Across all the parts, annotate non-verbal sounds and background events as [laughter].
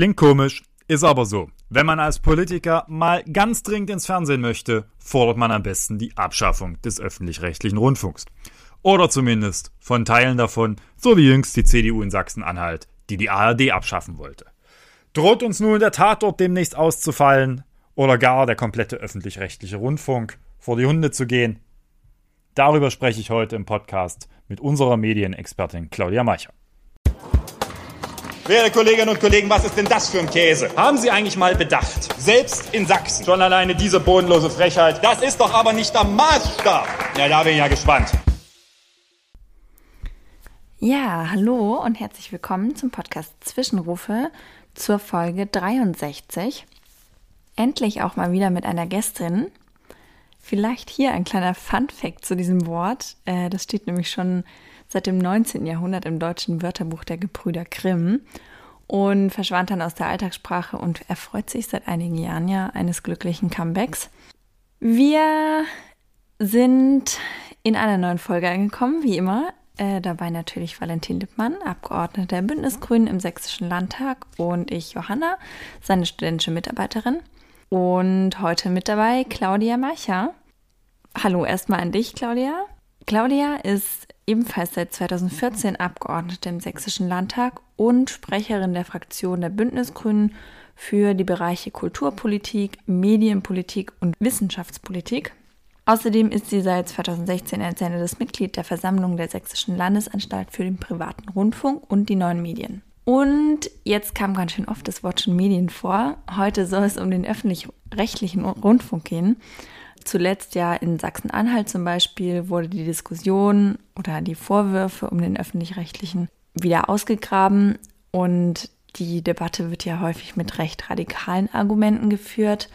Klingt komisch, ist aber so. Wenn man als Politiker mal ganz dringend ins Fernsehen möchte, fordert man am besten die Abschaffung des öffentlich-rechtlichen Rundfunks. Oder zumindest von Teilen davon, so wie jüngst die CDU in Sachsen-Anhalt, die die ARD abschaffen wollte. Droht uns nun der Tatort demnächst auszufallen oder gar der komplette öffentlich-rechtliche Rundfunk vor die Hunde zu gehen? Darüber spreche ich heute im Podcast mit unserer Medienexpertin Claudia Meicher. Werte Kolleginnen und Kollegen, was ist denn das für ein Käse? Haben Sie eigentlich mal bedacht? Selbst in Sachsen. Schon alleine diese bodenlose Frechheit. Das ist doch aber nicht der Maßstab. Ja, da bin ich ja gespannt. Ja, hallo und herzlich willkommen zum Podcast Zwischenrufe zur Folge 63. Endlich auch mal wieder mit einer Gästin. Vielleicht hier ein kleiner Fun-Fact zu diesem Wort. Äh, das steht nämlich schon seit dem 19. Jahrhundert im deutschen Wörterbuch der Gebrüder Grimm und verschwand dann aus der Alltagssprache und erfreut sich seit einigen Jahren ja eines glücklichen Comebacks. Wir sind in einer neuen Folge angekommen, wie immer. Äh, dabei natürlich Valentin Lippmann, Abgeordneter der Bündnisgrünen im Sächsischen Landtag und ich, Johanna, seine studentische Mitarbeiterin. Und heute mit dabei Claudia Macher. Hallo erstmal an dich, Claudia. Claudia ist ebenfalls seit 2014 Abgeordnete im Sächsischen Landtag und Sprecherin der Fraktion der Bündnisgrünen für die Bereiche Kulturpolitik, Medienpolitik und Wissenschaftspolitik. Außerdem ist sie seit 2016 ersendetes Mitglied der Versammlung der Sächsischen Landesanstalt für den privaten Rundfunk und die neuen Medien. Und jetzt kam ganz schön oft das Wort schon Medien vor. Heute soll es um den öffentlich-rechtlichen Rundfunk gehen. Zuletzt ja in Sachsen-Anhalt zum Beispiel wurde die Diskussion oder die Vorwürfe um den öffentlich-rechtlichen wieder ausgegraben und die Debatte wird ja häufig mit recht radikalen Argumenten geführt,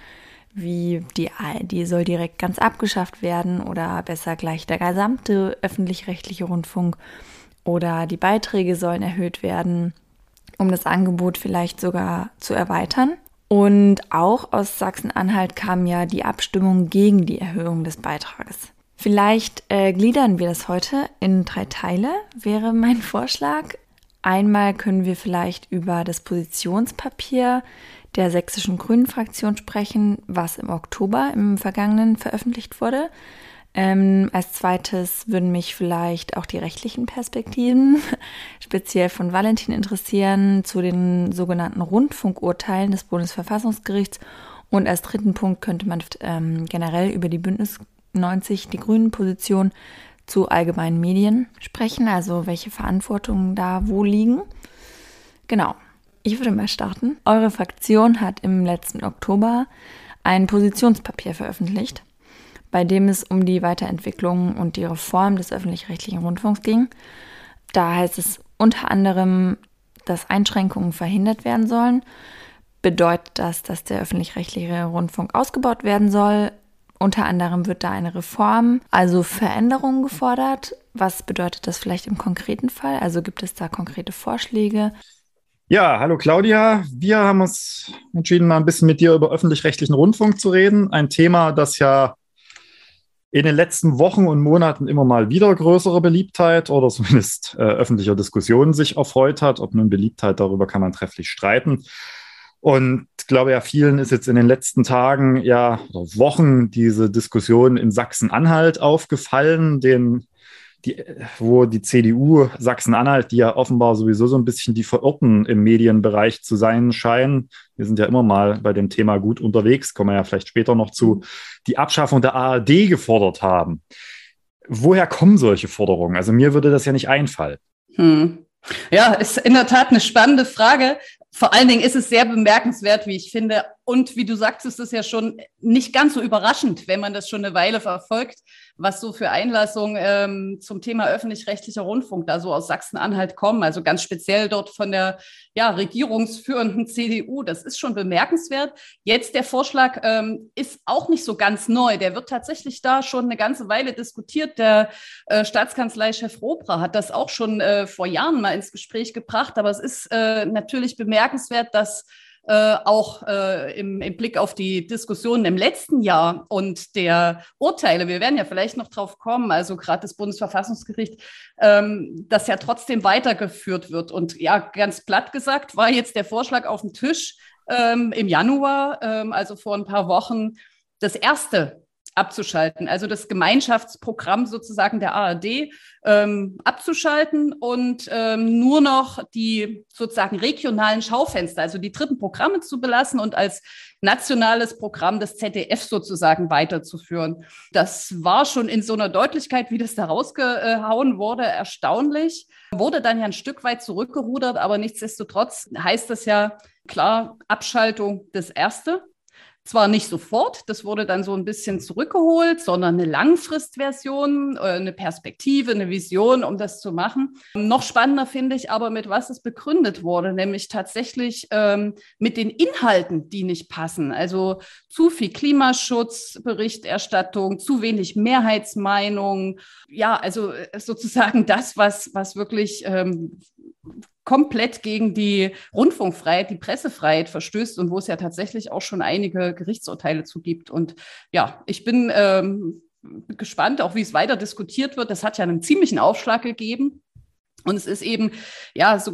wie die ARD soll direkt ganz abgeschafft werden oder besser gleich der gesamte öffentlich-rechtliche Rundfunk oder die Beiträge sollen erhöht werden, um das Angebot vielleicht sogar zu erweitern. Und auch aus Sachsen-Anhalt kam ja die Abstimmung gegen die Erhöhung des Beitrages. Vielleicht äh, gliedern wir das heute in drei Teile, wäre mein [laughs] Vorschlag. Einmal können wir vielleicht über das Positionspapier der sächsischen Grünen Fraktion sprechen, was im Oktober im vergangenen veröffentlicht wurde. Ähm, als zweites würden mich vielleicht auch die rechtlichen Perspektiven, [laughs] speziell von Valentin, interessieren zu den sogenannten Rundfunkurteilen des Bundesverfassungsgerichts. Und als dritten Punkt könnte man ähm, generell über die Bündnis 90, die Grünen Position zu allgemeinen Medien sprechen, also welche Verantwortungen da wo liegen. Genau, ich würde mal starten. Eure Fraktion hat im letzten Oktober ein Positionspapier veröffentlicht bei dem es um die Weiterentwicklung und die Reform des öffentlich-rechtlichen Rundfunks ging. Da heißt es unter anderem, dass Einschränkungen verhindert werden sollen. Bedeutet das, dass der öffentlich-rechtliche Rundfunk ausgebaut werden soll? Unter anderem wird da eine Reform, also Veränderungen gefordert. Was bedeutet das vielleicht im konkreten Fall? Also gibt es da konkrete Vorschläge? Ja, hallo Claudia. Wir haben uns entschieden, mal ein bisschen mit dir über öffentlich-rechtlichen Rundfunk zu reden. Ein Thema, das ja in den letzten Wochen und Monaten immer mal wieder größere Beliebtheit oder zumindest äh, öffentlicher Diskussionen sich erfreut hat. Ob nun Beliebtheit, darüber kann man trefflich streiten. Und ich glaube ja, vielen ist jetzt in den letzten Tagen, ja, Wochen diese Diskussion in Sachsen-Anhalt aufgefallen, den die, wo die CDU Sachsen-Anhalt, die ja offenbar sowieso so ein bisschen die Verirrten im Medienbereich zu sein scheinen, wir sind ja immer mal bei dem Thema gut unterwegs, kommen wir ja vielleicht später noch zu, die Abschaffung der ARD gefordert haben. Woher kommen solche Forderungen? Also mir würde das ja nicht einfallen. Hm. Ja, ist in der Tat eine spannende Frage. Vor allen Dingen ist es sehr bemerkenswert, wie ich finde. Und wie du sagst, ist es ja schon nicht ganz so überraschend, wenn man das schon eine Weile verfolgt, was so für Einlassungen ähm, zum Thema öffentlich-rechtlicher Rundfunk da so aus Sachsen-Anhalt kommen. Also ganz speziell dort von der ja, regierungsführenden CDU. Das ist schon bemerkenswert. Jetzt der Vorschlag ähm, ist auch nicht so ganz neu. Der wird tatsächlich da schon eine ganze Weile diskutiert. Der äh, Staatskanzleichef Robra hat das auch schon äh, vor Jahren mal ins Gespräch gebracht. Aber es ist äh, natürlich bemerkenswert, dass äh, auch äh, im, im, Blick auf die Diskussionen im letzten Jahr und der Urteile, wir werden ja vielleicht noch drauf kommen, also gerade das Bundesverfassungsgericht, ähm, das ja trotzdem weitergeführt wird. Und ja, ganz platt gesagt, war jetzt der Vorschlag auf dem Tisch ähm, im Januar, ähm, also vor ein paar Wochen, das erste abzuschalten, also das Gemeinschaftsprogramm sozusagen der ARD ähm, abzuschalten und ähm, nur noch die sozusagen regionalen Schaufenster, also die dritten Programme zu belassen und als nationales Programm des ZDF sozusagen weiterzuführen. Das war schon in so einer Deutlichkeit, wie das da rausgehauen wurde, erstaunlich. Wurde dann ja ein Stück weit zurückgerudert, aber nichtsdestotrotz heißt das ja klar Abschaltung des Erste. Zwar nicht sofort, das wurde dann so ein bisschen zurückgeholt, sondern eine Langfristversion, äh, eine Perspektive, eine Vision, um das zu machen. Noch spannender finde ich aber, mit was es begründet wurde, nämlich tatsächlich ähm, mit den Inhalten, die nicht passen. Also zu viel Klimaschutzberichterstattung, zu wenig Mehrheitsmeinung. Ja, also äh, sozusagen das, was, was wirklich ähm, komplett gegen die Rundfunkfreiheit, die Pressefreiheit verstößt und wo es ja tatsächlich auch schon einige Gerichtsurteile zu gibt. Und ja, ich bin ähm, gespannt, auch wie es weiter diskutiert wird. Das hat ja einen ziemlichen Aufschlag gegeben. Und es ist eben, ja, so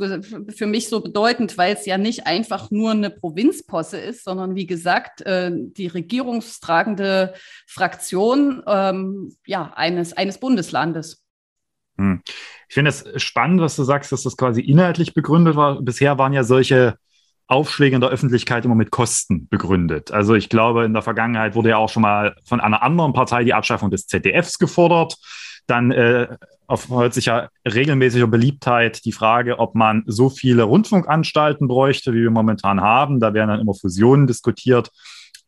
für mich so bedeutend, weil es ja nicht einfach nur eine Provinzposse ist, sondern wie gesagt, äh, die regierungstragende Fraktion ähm, ja, eines, eines Bundeslandes. Hm. Ich finde es spannend, was du sagst, dass das quasi inhaltlich begründet war. Bisher waren ja solche Aufschläge in der Öffentlichkeit immer mit Kosten begründet. Also ich glaube, in der Vergangenheit wurde ja auch schon mal von einer anderen Partei die Abschaffung des ZDFs gefordert. Dann äh, sich ja regelmäßiger Beliebtheit die Frage, ob man so viele Rundfunkanstalten bräuchte, wie wir momentan haben. Da werden dann immer Fusionen diskutiert.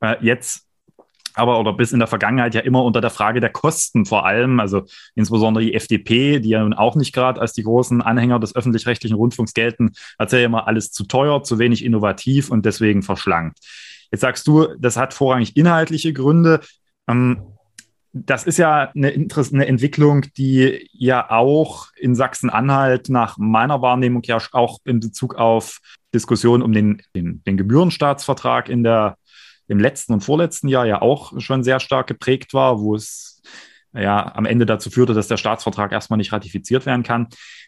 Äh, jetzt aber oder bis in der Vergangenheit ja immer unter der Frage der Kosten vor allem, also insbesondere die FDP, die ja nun auch nicht gerade als die großen Anhänger des öffentlich-rechtlichen Rundfunks gelten, erzählt ja immer alles zu teuer, zu wenig innovativ und deswegen verschlankt. Jetzt sagst du, das hat vorrangig inhaltliche Gründe. Ähm, das ist ja eine, eine Entwicklung, die ja auch in Sachsen-Anhalt nach meiner Wahrnehmung ja auch in Bezug auf Diskussionen um den, den, den Gebührenstaatsvertrag in der im letzten und vorletzten Jahr ja auch schon sehr stark geprägt war, wo es ja am Ende dazu führte, dass der Staatsvertrag erstmal nicht ratifiziert werden kann.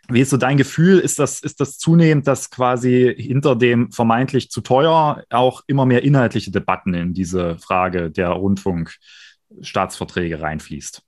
Wie ist so dein Gefühl? Ist das, ist das zunehmend, dass quasi hinter dem vermeintlich zu teuer auch immer mehr inhaltliche Debatten in diese Frage der Rundfunkstaatsverträge reinfließt?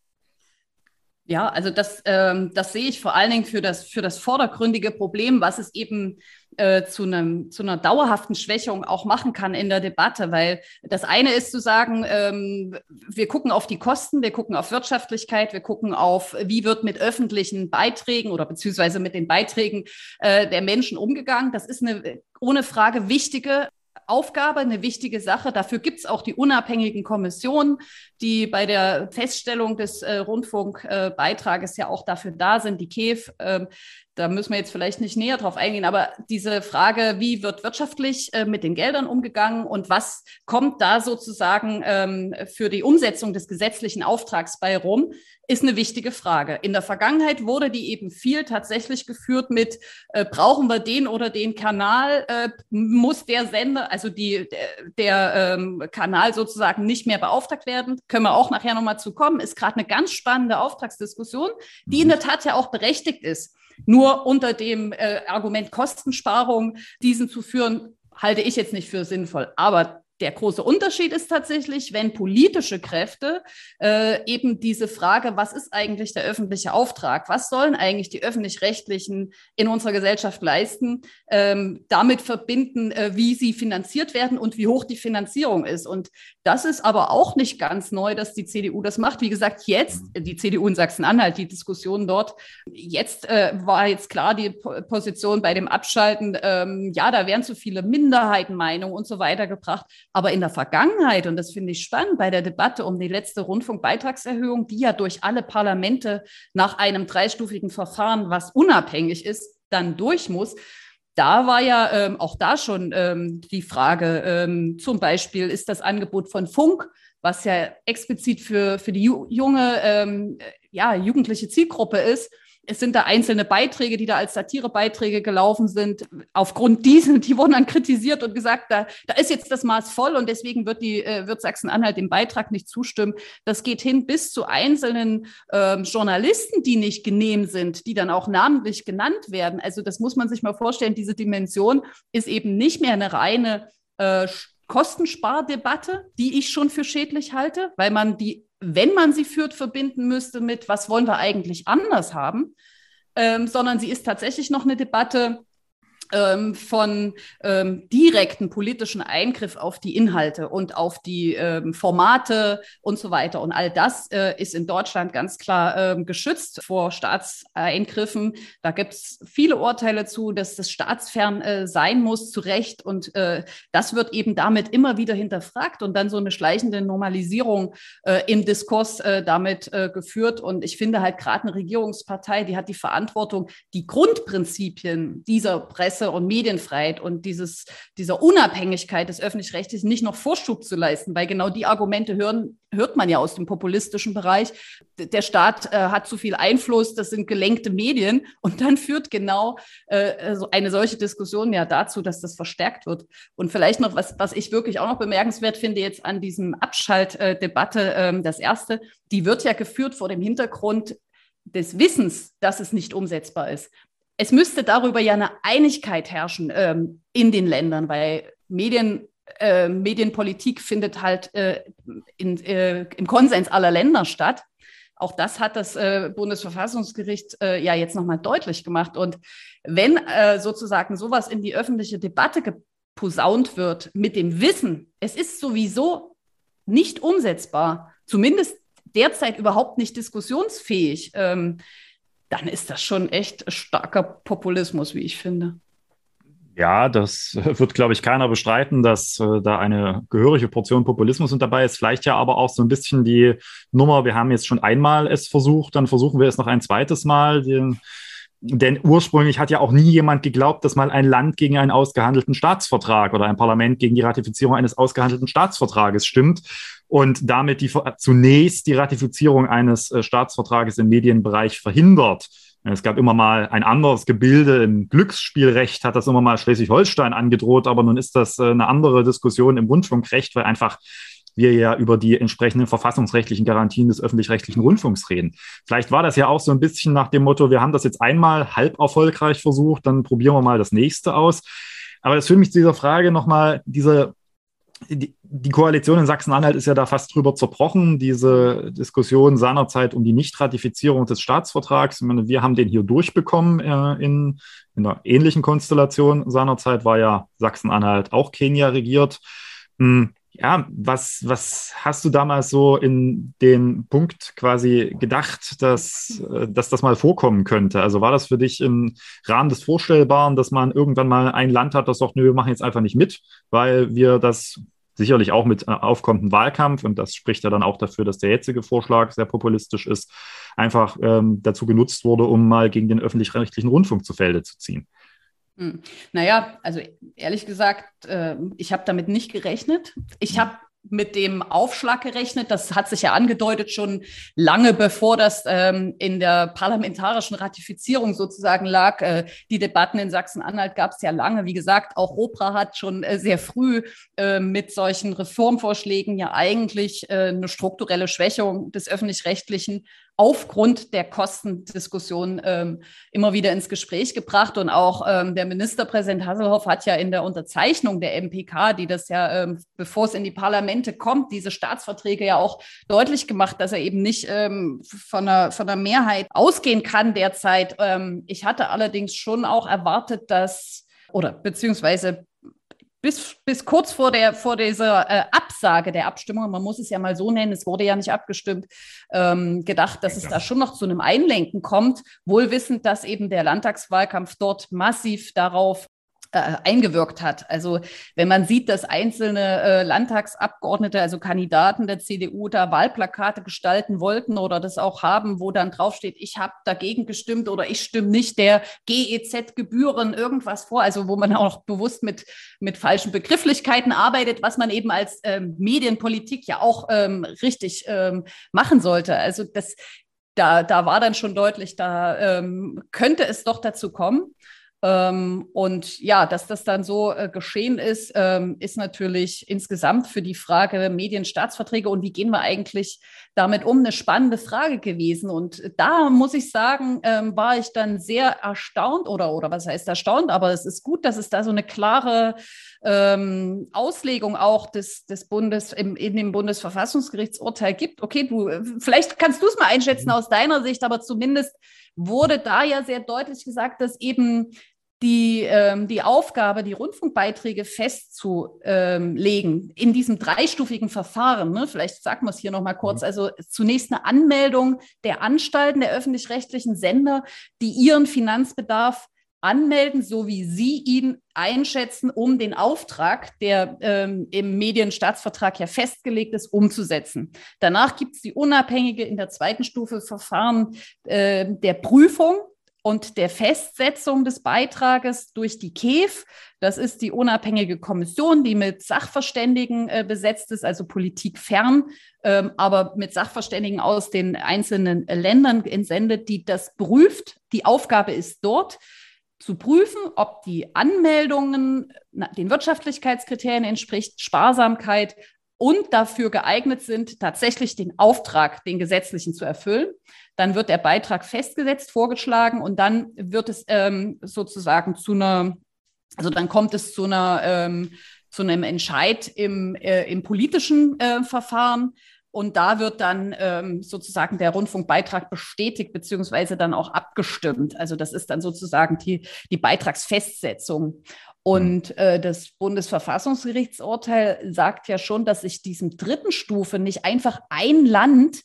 Ja, also das, ähm, das sehe ich vor allen Dingen für das, für das vordergründige Problem, was es eben äh, zu, einem, zu einer dauerhaften Schwächung auch machen kann in der Debatte. Weil das eine ist zu sagen, ähm, wir gucken auf die Kosten, wir gucken auf Wirtschaftlichkeit, wir gucken auf, wie wird mit öffentlichen Beiträgen oder beziehungsweise mit den Beiträgen äh, der Menschen umgegangen. Das ist eine ohne Frage wichtige Aufgabe, eine wichtige Sache. Dafür gibt es auch die unabhängigen Kommissionen, die bei der Feststellung des äh, Rundfunkbeitrages äh, ja auch dafür da sind, die KEF. Äh, da müssen wir jetzt vielleicht nicht näher drauf eingehen, aber diese Frage, wie wird wirtschaftlich äh, mit den Geldern umgegangen und was kommt da sozusagen ähm, für die Umsetzung des gesetzlichen Auftrags bei rum, ist eine wichtige Frage. In der Vergangenheit wurde die eben viel tatsächlich geführt mit, äh, brauchen wir den oder den Kanal, äh, muss der Sender, also die, der, der ähm, Kanal sozusagen nicht mehr beauftragt werden. Können wir auch nachher nochmal zu kommen. Ist gerade eine ganz spannende Auftragsdiskussion, die in der Tat ja auch berechtigt ist. Nur unter dem äh, Argument Kostensparung diesen zu führen, halte ich jetzt nicht für sinnvoll. Aber der große Unterschied ist tatsächlich, wenn politische Kräfte äh, eben diese Frage, was ist eigentlich der öffentliche Auftrag, was sollen eigentlich die öffentlich-rechtlichen in unserer Gesellschaft leisten, ähm, damit verbinden, äh, wie sie finanziert werden und wie hoch die Finanzierung ist. Und das ist aber auch nicht ganz neu, dass die CDU das macht. Wie gesagt, jetzt, die CDU in Sachsen-Anhalt, die Diskussion dort, jetzt äh, war jetzt klar die Position bei dem Abschalten, ähm, ja, da werden zu viele Minderheitenmeinungen und so weiter gebracht. Aber in der Vergangenheit, und das finde ich spannend bei der Debatte um die letzte Rundfunkbeitragserhöhung, die ja durch alle Parlamente nach einem dreistufigen Verfahren, was unabhängig ist, dann durch muss, da war ja ähm, auch da schon ähm, die Frage, ähm, zum Beispiel ist das Angebot von Funk, was ja explizit für, für die junge, ähm, ja, jugendliche Zielgruppe ist, es sind da einzelne Beiträge, die da als Satirebeiträge gelaufen sind. Aufgrund diesen, die wurden dann kritisiert und gesagt, da, da ist jetzt das Maß voll und deswegen wird die äh, wird Sachsen-Anhalt dem Beitrag nicht zustimmen. Das geht hin bis zu einzelnen ähm, Journalisten, die nicht genehm sind, die dann auch namentlich genannt werden. Also das muss man sich mal vorstellen. Diese Dimension ist eben nicht mehr eine reine äh, Kostenspardebatte, die ich schon für schädlich halte, weil man die wenn man sie führt, verbinden müsste mit, was wollen wir eigentlich anders haben, ähm, sondern sie ist tatsächlich noch eine Debatte, ähm, von ähm, direkten politischen Eingriff auf die Inhalte und auf die ähm, Formate und so weiter. Und all das äh, ist in Deutschland ganz klar ähm, geschützt vor Staatseingriffen. Da gibt es viele Urteile zu, dass das staatsfern äh, sein muss, zu Recht. Und äh, das wird eben damit immer wieder hinterfragt und dann so eine schleichende Normalisierung äh, im Diskurs äh, damit äh, geführt. Und ich finde halt gerade eine Regierungspartei, die hat die Verantwortung, die Grundprinzipien dieser Presse Presse- und Medienfreiheit und dieses, dieser Unabhängigkeit des Öffentlich-Rechtlichen nicht noch Vorschub zu leisten, weil genau die Argumente hören, hört man ja aus dem populistischen Bereich. Der Staat äh, hat zu viel Einfluss, das sind gelenkte Medien und dann führt genau äh, eine solche Diskussion ja dazu, dass das verstärkt wird. Und vielleicht noch, was, was ich wirklich auch noch bemerkenswert finde jetzt an diesem Abschaltdebatte, äh, das erste, die wird ja geführt vor dem Hintergrund des Wissens, dass es nicht umsetzbar ist es müsste darüber ja eine Einigkeit herrschen ähm, in den Ländern, weil Medien, äh, Medienpolitik findet halt äh, in, äh, im Konsens aller Länder statt. Auch das hat das äh, Bundesverfassungsgericht äh, ja jetzt nochmal deutlich gemacht. Und wenn äh, sozusagen sowas in die öffentliche Debatte geposaunt wird mit dem Wissen, es ist sowieso nicht umsetzbar, zumindest derzeit überhaupt nicht diskussionsfähig, ähm, dann ist das schon echt starker Populismus, wie ich finde. Ja, das wird, glaube ich, keiner bestreiten, dass äh, da eine gehörige Portion Populismus mit dabei ist. Vielleicht ja aber auch so ein bisschen die Nummer, wir haben jetzt schon einmal es versucht, dann versuchen wir es noch ein zweites Mal. Den, denn ursprünglich hat ja auch nie jemand geglaubt, dass mal ein Land gegen einen ausgehandelten Staatsvertrag oder ein Parlament gegen die Ratifizierung eines ausgehandelten Staatsvertrages stimmt und damit die, zunächst die Ratifizierung eines äh, Staatsvertrages im Medienbereich verhindert. Es gab immer mal ein anderes Gebilde im Glücksspielrecht, hat das immer mal Schleswig-Holstein angedroht, aber nun ist das äh, eine andere Diskussion im Rundfunkrecht, weil einfach wir ja über die entsprechenden verfassungsrechtlichen Garantien des öffentlich-rechtlichen Rundfunks reden. Vielleicht war das ja auch so ein bisschen nach dem Motto, wir haben das jetzt einmal halb erfolgreich versucht, dann probieren wir mal das nächste aus. Aber das führt mich zu dieser Frage nochmal, diese die, die Koalition in Sachsen-Anhalt ist ja da fast drüber zerbrochen. Diese Diskussion seinerzeit um die Nichtratifizierung des Staatsvertrags. Meine, wir haben den hier durchbekommen äh, in, in einer ähnlichen Konstellation. Seinerzeit war ja Sachsen-Anhalt auch Kenia regiert. Ja, was, was hast du damals so in den Punkt quasi gedacht, dass, äh, dass das mal vorkommen könnte? Also war das für dich im Rahmen des Vorstellbaren, dass man irgendwann mal ein Land hat, das sagt, nö, wir machen jetzt einfach nicht mit, weil wir das sicherlich auch mit äh, aufkommendem Wahlkampf, und das spricht ja dann auch dafür, dass der jetzige Vorschlag sehr populistisch ist, einfach ähm, dazu genutzt wurde, um mal gegen den öffentlich-rechtlichen Rundfunk zu Felde zu ziehen? Hm. Naja, also ehrlich gesagt, äh, ich habe damit nicht gerechnet. Ich habe mit dem Aufschlag gerechnet. Das hat sich ja angedeutet schon lange bevor das ähm, in der parlamentarischen Ratifizierung sozusagen lag. Äh, die Debatten in Sachsen-Anhalt gab es ja lange. Wie gesagt, auch Opra hat schon äh, sehr früh äh, mit solchen Reformvorschlägen ja eigentlich äh, eine strukturelle Schwächung des öffentlich-rechtlichen aufgrund der Kostendiskussion ähm, immer wieder ins Gespräch gebracht. Und auch ähm, der Ministerpräsident Hasselhoff hat ja in der Unterzeichnung der MPK, die das ja, ähm, bevor es in die Parlamente kommt, diese Staatsverträge ja auch deutlich gemacht, dass er eben nicht ähm, von, einer, von einer Mehrheit ausgehen kann derzeit. Ähm, ich hatte allerdings schon auch erwartet, dass oder beziehungsweise bis, bis kurz vor, der, vor dieser äh, Absage der Abstimmung, man muss es ja mal so nennen, es wurde ja nicht abgestimmt, ähm, gedacht, dass es da schon noch zu einem Einlenken kommt, wohl wissend, dass eben der Landtagswahlkampf dort massiv darauf äh, eingewirkt hat. Also wenn man sieht, dass einzelne äh, Landtagsabgeordnete, also Kandidaten der CDU, da Wahlplakate gestalten wollten oder das auch haben, wo dann draufsteht, ich habe dagegen gestimmt oder ich stimme nicht der GEZ-Gebühren irgendwas vor, also wo man auch bewusst mit, mit falschen Begrifflichkeiten arbeitet, was man eben als ähm, Medienpolitik ja auch ähm, richtig ähm, machen sollte. Also das da, da war dann schon deutlich, da ähm, könnte es doch dazu kommen. Ähm, und ja, dass das dann so äh, geschehen ist, ähm, ist natürlich insgesamt für die Frage Medienstaatsverträge und wie gehen wir eigentlich damit um, eine spannende Frage gewesen. Und da muss ich sagen, ähm, war ich dann sehr erstaunt oder, oder was heißt erstaunt, aber es ist gut, dass es da so eine klare ähm, Auslegung auch des, des Bundes im, in dem Bundesverfassungsgerichtsurteil gibt. Okay, du, vielleicht kannst du es mal einschätzen mhm. aus deiner Sicht, aber zumindest wurde da ja sehr deutlich gesagt, dass eben die, ähm, die Aufgabe, die Rundfunkbeiträge festzulegen ähm, in diesem dreistufigen Verfahren. Ne? Vielleicht sagen wir es hier nochmal kurz. Mhm. Also zunächst eine Anmeldung der Anstalten, der öffentlich-rechtlichen Sender, die ihren Finanzbedarf anmelden, so wie Sie ihn einschätzen, um den Auftrag, der ähm, im Medienstaatsvertrag ja festgelegt ist, umzusetzen. Danach gibt es die unabhängige in der zweiten Stufe Verfahren äh, der Prüfung und der Festsetzung des Beitrages durch die KEF. Das ist die unabhängige Kommission, die mit Sachverständigen äh, besetzt ist, also politikfern, ähm, aber mit Sachverständigen aus den einzelnen Ländern entsendet, die das prüft. Die Aufgabe ist dort, zu prüfen, ob die Anmeldungen den Wirtschaftlichkeitskriterien entspricht, Sparsamkeit und dafür geeignet sind, tatsächlich den Auftrag, den gesetzlichen zu erfüllen. Dann wird der Beitrag festgesetzt, vorgeschlagen und dann wird es ähm, sozusagen zu einer, also dann kommt es zu einer ähm, zu einem Entscheid im, äh, im politischen äh, Verfahren. Und da wird dann ähm, sozusagen der Rundfunkbeitrag bestätigt beziehungsweise dann auch abgestimmt. Also das ist dann sozusagen die, die Beitragsfestsetzung. Und mhm. äh, das Bundesverfassungsgerichtsurteil sagt ja schon, dass sich diesem dritten Stufe nicht einfach ein Land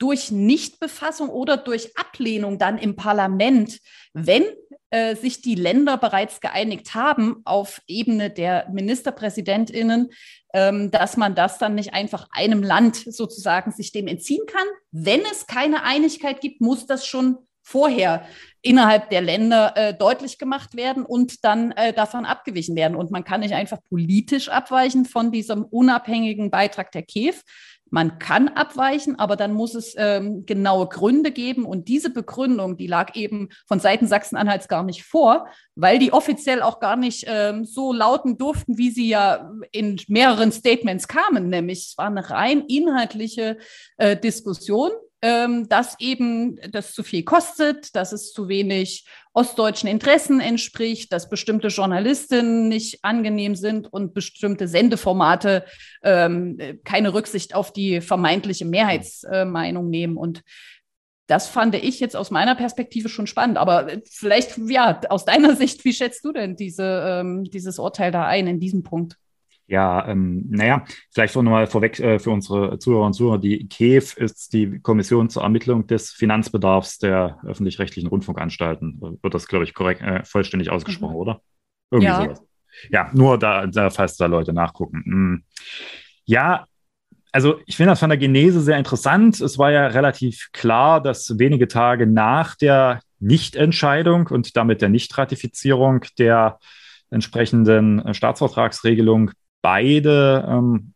durch Nichtbefassung oder durch Ablehnung dann im Parlament, wenn äh, sich die Länder bereits geeinigt haben auf Ebene der Ministerpräsidentinnen, ähm, dass man das dann nicht einfach einem Land sozusagen sich dem entziehen kann. Wenn es keine Einigkeit gibt, muss das schon vorher innerhalb der Länder äh, deutlich gemacht werden und dann äh, davon abgewichen werden. Und man kann nicht einfach politisch abweichen von diesem unabhängigen Beitrag der KEF, man kann abweichen, aber dann muss es ähm, genaue Gründe geben. Und diese Begründung, die lag eben von Seiten Sachsen-Anhalts gar nicht vor, weil die offiziell auch gar nicht ähm, so lauten durften, wie sie ja in mehreren Statements kamen. Nämlich es war eine rein inhaltliche äh, Diskussion ähm, dass eben das zu viel kostet, dass es zu wenig ostdeutschen Interessen entspricht, dass bestimmte Journalistinnen nicht angenehm sind und bestimmte Sendeformate ähm, keine Rücksicht auf die vermeintliche Mehrheitsmeinung nehmen. Und das fand ich jetzt aus meiner Perspektive schon spannend. Aber vielleicht, ja, aus deiner Sicht, wie schätzt du denn diese, ähm, dieses Urteil da ein in diesem Punkt? Ja, ähm, naja, vielleicht so nochmal vorweg äh, für unsere Zuhörer und Zuhörer. Die KEF ist die Kommission zur Ermittlung des Finanzbedarfs der öffentlich-rechtlichen Rundfunkanstalten. Wird das, glaube ich, korrekt, äh, vollständig ausgesprochen, mhm. oder? Irgendwie ja. sowas. Ja, nur da, da, falls da Leute nachgucken. Mhm. Ja, also ich finde das von der Genese sehr interessant. Es war ja relativ klar, dass wenige Tage nach der Nichtentscheidung und damit der Nichtratifizierung der entsprechenden äh, Staatsvertragsregelung beide ähm,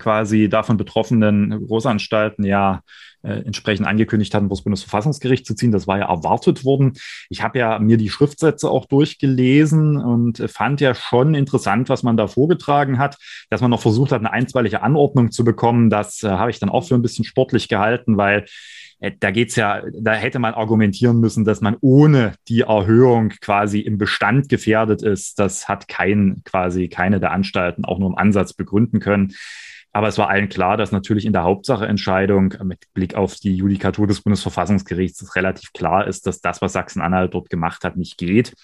quasi davon betroffenen Großanstalten ja äh, entsprechend angekündigt hatten, das Bundesverfassungsgericht zu ziehen. Das war ja erwartet worden. Ich habe ja mir die Schriftsätze auch durchgelesen und fand ja schon interessant, was man da vorgetragen hat, dass man noch versucht hat, eine einstweilige Anordnung zu bekommen. Das äh, habe ich dann auch für ein bisschen sportlich gehalten, weil äh, da geht's ja, da hätte man argumentieren müssen, dass man ohne die Erhöhung quasi im Bestand gefährdet ist. Das hat kein, quasi keine der Anstalten auch nur im Ansatz begründen können. Aber es war allen klar, dass natürlich in der Hauptsacheentscheidung mit Blick auf die Judikatur des Bundesverfassungsgerichts es relativ klar ist, dass das, was Sachsen-Anhalt dort gemacht hat, nicht geht.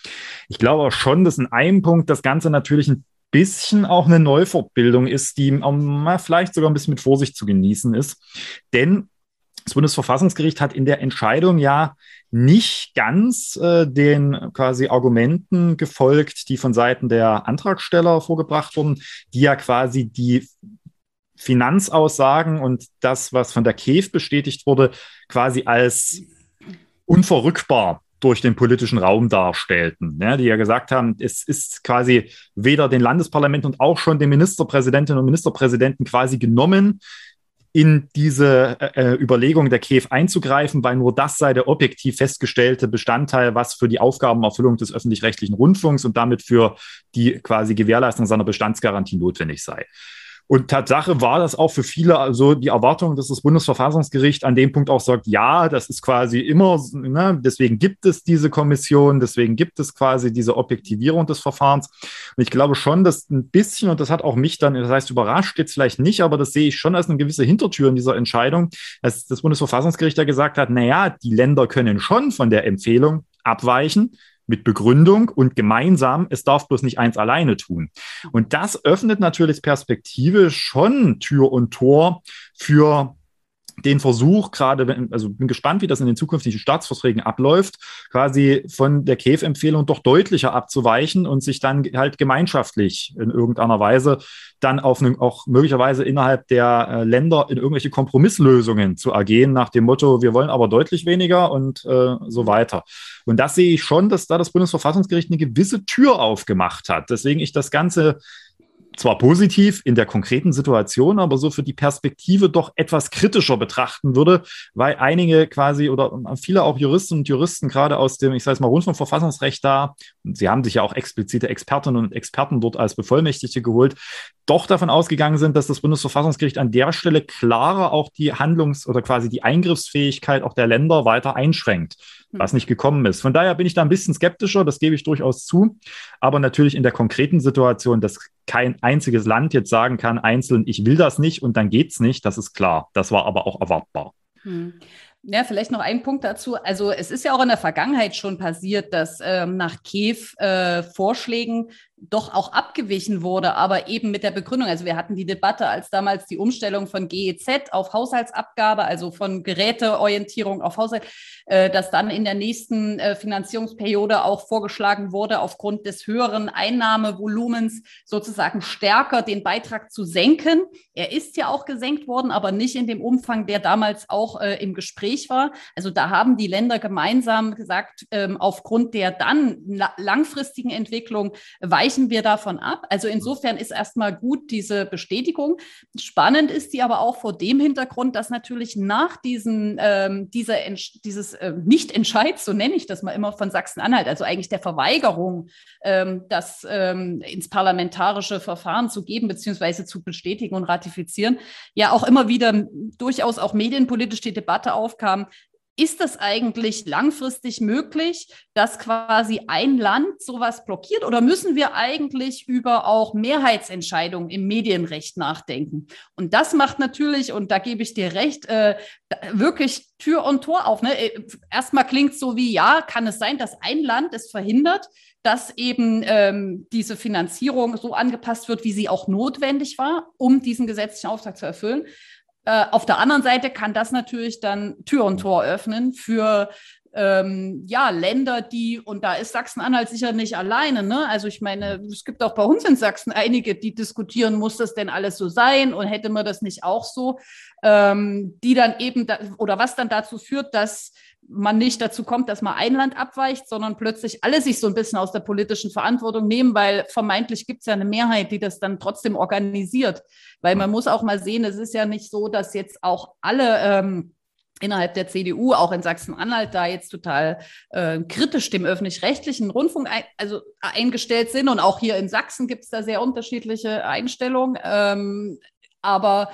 Ich glaube auch schon, dass in einem Punkt das Ganze natürlich ein bisschen auch eine Neufortbildung ist, die vielleicht sogar ein bisschen mit Vorsicht zu genießen ist. Denn das Bundesverfassungsgericht hat in der Entscheidung ja nicht ganz äh, den quasi Argumenten gefolgt, die von Seiten der Antragsteller vorgebracht wurden, die ja quasi die Finanzaussagen und das, was von der KEF bestätigt wurde, quasi als unverrückbar durch den politischen Raum darstellten, ja, die ja gesagt haben, es ist quasi weder den Landesparlamenten und auch schon den Ministerpräsidentinnen und Ministerpräsidenten quasi genommen, in diese äh, Überlegung der KEF einzugreifen, weil nur das sei der objektiv festgestellte Bestandteil, was für die Aufgabenerfüllung des öffentlich-rechtlichen Rundfunks und damit für die quasi Gewährleistung seiner Bestandsgarantie notwendig sei. Und Tatsache war das auch für viele also die Erwartung, dass das Bundesverfassungsgericht an dem Punkt auch sagt, ja, das ist quasi immer, ne, deswegen gibt es diese Kommission, deswegen gibt es quasi diese Objektivierung des Verfahrens. Und ich glaube schon, dass ein bisschen, und das hat auch mich dann, das heißt, überrascht jetzt vielleicht nicht, aber das sehe ich schon als eine gewisse Hintertür in dieser Entscheidung, dass das Bundesverfassungsgericht ja gesagt hat, naja, die Länder können schon von der Empfehlung abweichen mit Begründung und gemeinsam. Es darf bloß nicht eins alleine tun. Und das öffnet natürlich Perspektive schon Tür und Tor für den Versuch, gerade, also bin gespannt, wie das in den zukünftigen Staatsverträgen abläuft, quasi von der KEF-Empfehlung doch deutlicher abzuweichen und sich dann halt gemeinschaftlich in irgendeiner Weise dann auf einen, auch möglicherweise innerhalb der äh, Länder in irgendwelche Kompromisslösungen zu ergehen, nach dem Motto, wir wollen aber deutlich weniger und äh, so weiter. Und das sehe ich schon, dass da das Bundesverfassungsgericht eine gewisse Tür aufgemacht hat. Deswegen ich das Ganze zwar positiv in der konkreten Situation, aber so für die Perspektive doch etwas kritischer betrachten würde, weil einige quasi oder viele auch Juristen und Juristen gerade aus dem, ich sage es mal, Rundfunkverfassungsrecht da, und sie haben sich ja auch explizite Expertinnen und Experten dort als Bevollmächtigte geholt, doch davon ausgegangen sind, dass das Bundesverfassungsgericht an der Stelle klarer auch die Handlungs- oder quasi die Eingriffsfähigkeit auch der Länder weiter einschränkt was nicht gekommen ist. Von daher bin ich da ein bisschen skeptischer, das gebe ich durchaus zu. Aber natürlich in der konkreten Situation, dass kein einziges Land jetzt sagen kann, einzeln, ich will das nicht und dann geht es nicht, das ist klar. Das war aber auch erwartbar. Hm. Ja, vielleicht noch ein Punkt dazu. Also es ist ja auch in der Vergangenheit schon passiert, dass ähm, nach KEF äh, Vorschlägen doch auch abgewichen wurde, aber eben mit der Begründung. Also wir hatten die Debatte, als damals die Umstellung von GEZ auf Haushaltsabgabe, also von Geräteorientierung auf Haushalt, äh, dass dann in der nächsten äh, Finanzierungsperiode auch vorgeschlagen wurde, aufgrund des höheren Einnahmevolumens sozusagen stärker den Beitrag zu senken. Er ist ja auch gesenkt worden, aber nicht in dem Umfang, der damals auch äh, im Gespräch war. Also da haben die Länder gemeinsam gesagt, ähm, aufgrund der dann langfristigen Entwicklung weiter weichen wir davon ab. Also insofern ist erstmal gut diese Bestätigung. Spannend ist die aber auch vor dem Hintergrund, dass natürlich nach diesen, ähm, dieser, dieses äh, Nicht-Entscheids, so nenne ich das mal immer von Sachsen-Anhalt, also eigentlich der Verweigerung, ähm, das ähm, ins parlamentarische Verfahren zu geben, beziehungsweise zu bestätigen und ratifizieren, ja auch immer wieder durchaus auch medienpolitisch die Debatte aufkam, ist das eigentlich langfristig möglich, dass quasi ein Land sowas blockiert oder müssen wir eigentlich über auch Mehrheitsentscheidungen im Medienrecht nachdenken? Und das macht natürlich, und da gebe ich dir recht, äh, wirklich Tür und Tor auf. Ne? Äh, erstmal klingt es so wie, ja, kann es sein, dass ein Land es verhindert, dass eben ähm, diese Finanzierung so angepasst wird, wie sie auch notwendig war, um diesen gesetzlichen Auftrag zu erfüllen. Äh, auf der anderen Seite kann das natürlich dann Tür und Tor öffnen für ähm, ja, Länder, die, und da ist Sachsen-Anhalt sicher nicht alleine, ne? Also ich meine, es gibt auch bei uns in Sachsen einige, die diskutieren, muss das denn alles so sein und hätte man das nicht auch so, ähm, die dann eben, da, oder was dann dazu führt, dass man nicht dazu kommt, dass mal ein Land abweicht, sondern plötzlich alle sich so ein bisschen aus der politischen Verantwortung nehmen, weil vermeintlich gibt es ja eine Mehrheit, die das dann trotzdem organisiert. Weil man muss auch mal sehen, es ist ja nicht so, dass jetzt auch alle ähm, innerhalb der CDU, auch in Sachsen-Anhalt, da jetzt total äh, kritisch dem öffentlich-rechtlichen Rundfunk ein, also eingestellt sind. Und auch hier in Sachsen gibt es da sehr unterschiedliche Einstellungen. Ähm, aber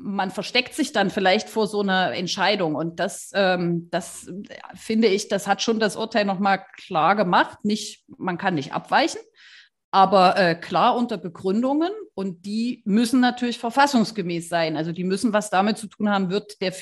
man versteckt sich dann vielleicht vor so einer Entscheidung. Und das, ähm, das finde ich, das hat schon das Urteil nochmal klar gemacht. Nicht, man kann nicht abweichen, aber äh, klar unter Begründungen. Und die müssen natürlich verfassungsgemäß sein. Also die müssen was damit zu tun haben, wird der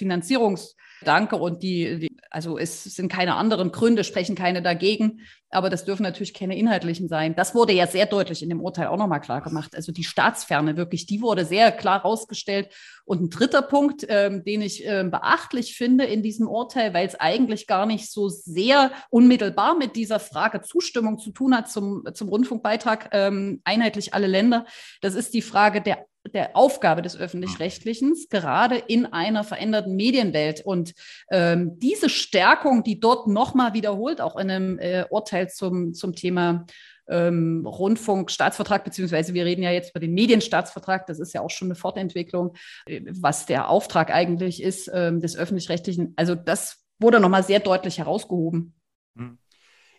Finanzierungsdanke und die, die also es sind keine anderen Gründe, sprechen keine dagegen, aber das dürfen natürlich keine inhaltlichen sein. Das wurde ja sehr deutlich in dem Urteil auch nochmal klar gemacht. Also die Staatsferne wirklich, die wurde sehr klar rausgestellt. Und ein dritter Punkt, ähm, den ich äh, beachtlich finde in diesem Urteil, weil es eigentlich gar nicht so sehr unmittelbar mit dieser Frage Zustimmung zu tun hat zum, zum Rundfunkbeitrag ähm, einheitlich alle Länder, das ist die Frage der der Aufgabe des öffentlich-rechtlichen, gerade in einer veränderten Medienwelt. Und ähm, diese Stärkung, die dort nochmal wiederholt, auch in einem äh, Urteil zum, zum Thema ähm, Rundfunkstaatsvertrag, beziehungsweise wir reden ja jetzt über den Medienstaatsvertrag, das ist ja auch schon eine Fortentwicklung, äh, was der Auftrag eigentlich ist ähm, des öffentlich-rechtlichen. Also das wurde nochmal sehr deutlich herausgehoben.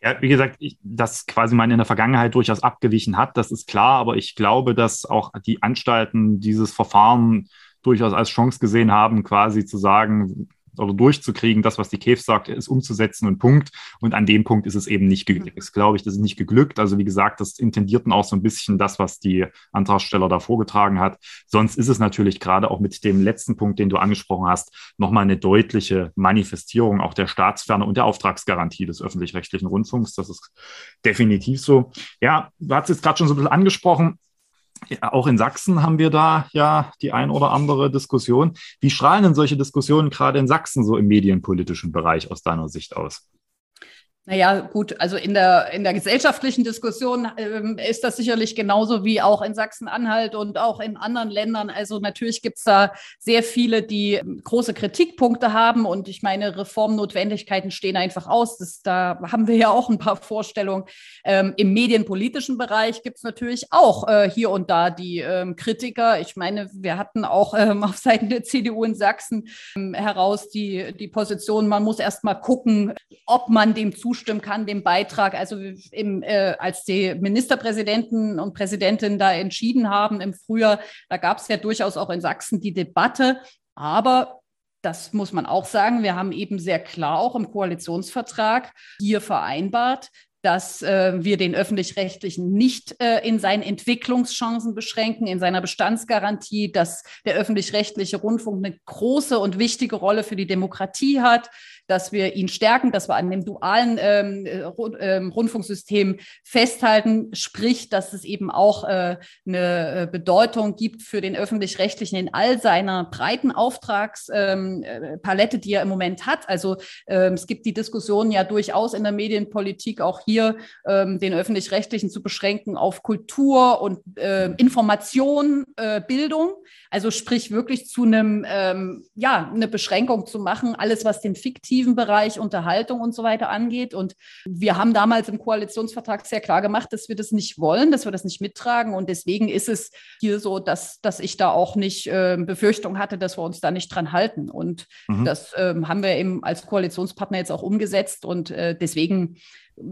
Ja, wie gesagt, ich, dass quasi man in der Vergangenheit durchaus abgewichen hat, das ist klar, aber ich glaube, dass auch die Anstalten dieses Verfahren durchaus als Chance gesehen haben, quasi zu sagen, oder durchzukriegen, das, was die KEF sagt, ist umzusetzen und Punkt. Und an dem Punkt ist es eben nicht geglückt. Das glaube ich, das ist nicht geglückt. Also wie gesagt, das intendierten auch so ein bisschen das, was die Antragsteller da vorgetragen hat. Sonst ist es natürlich gerade auch mit dem letzten Punkt, den du angesprochen hast, nochmal eine deutliche Manifestierung auch der Staatsferne und der Auftragsgarantie des öffentlich-rechtlichen Rundfunks. Das ist definitiv so. Ja, du hast es gerade schon so ein bisschen angesprochen. Auch in Sachsen haben wir da ja die ein oder andere Diskussion. Wie strahlen denn solche Diskussionen gerade in Sachsen so im medienpolitischen Bereich aus deiner Sicht aus? Naja, gut, also in der, in der gesellschaftlichen Diskussion ähm, ist das sicherlich genauso wie auch in Sachsen-Anhalt und auch in anderen Ländern. Also natürlich gibt es da sehr viele, die ähm, große Kritikpunkte haben und ich meine, Reformnotwendigkeiten stehen einfach aus. Das, da haben wir ja auch ein paar Vorstellungen. Ähm, Im medienpolitischen Bereich gibt es natürlich auch äh, hier und da die ähm, Kritiker. Ich meine, wir hatten auch ähm, auf Seiten der CDU in Sachsen ähm, heraus die, die Position, man muss erst mal gucken, ob man dem zustimmt zustimmen kann, dem Beitrag. Also im, äh, als die Ministerpräsidenten und Präsidentinnen da entschieden haben im Frühjahr, da gab es ja durchaus auch in Sachsen die Debatte. Aber das muss man auch sagen, wir haben eben sehr klar auch im Koalitionsvertrag hier vereinbart, dass äh, wir den öffentlich-rechtlichen nicht äh, in seinen Entwicklungschancen beschränken, in seiner Bestandsgarantie, dass der öffentlich-rechtliche Rundfunk eine große und wichtige Rolle für die Demokratie hat, dass wir ihn stärken, dass wir an dem dualen ähm, ähm, Rundfunksystem festhalten, sprich, dass es eben auch äh, eine äh, Bedeutung gibt für den öffentlich-rechtlichen in all seiner breiten Auftragspalette, ähm, die er im Moment hat. Also ähm, es gibt die Diskussion ja durchaus in der Medienpolitik auch hier, ähm, den öffentlich-rechtlichen zu beschränken auf Kultur und äh, Information, äh, Bildung. Also sprich wirklich zu einem, ähm, ja, eine Beschränkung zu machen, alles, was den fiktiven Bereich Unterhaltung und so weiter angeht. Und wir haben damals im Koalitionsvertrag sehr klar gemacht, dass wir das nicht wollen, dass wir das nicht mittragen. Und deswegen ist es hier so, dass, dass ich da auch nicht äh, Befürchtung hatte, dass wir uns da nicht dran halten. Und mhm. das äh, haben wir eben als Koalitionspartner jetzt auch umgesetzt. Und äh, deswegen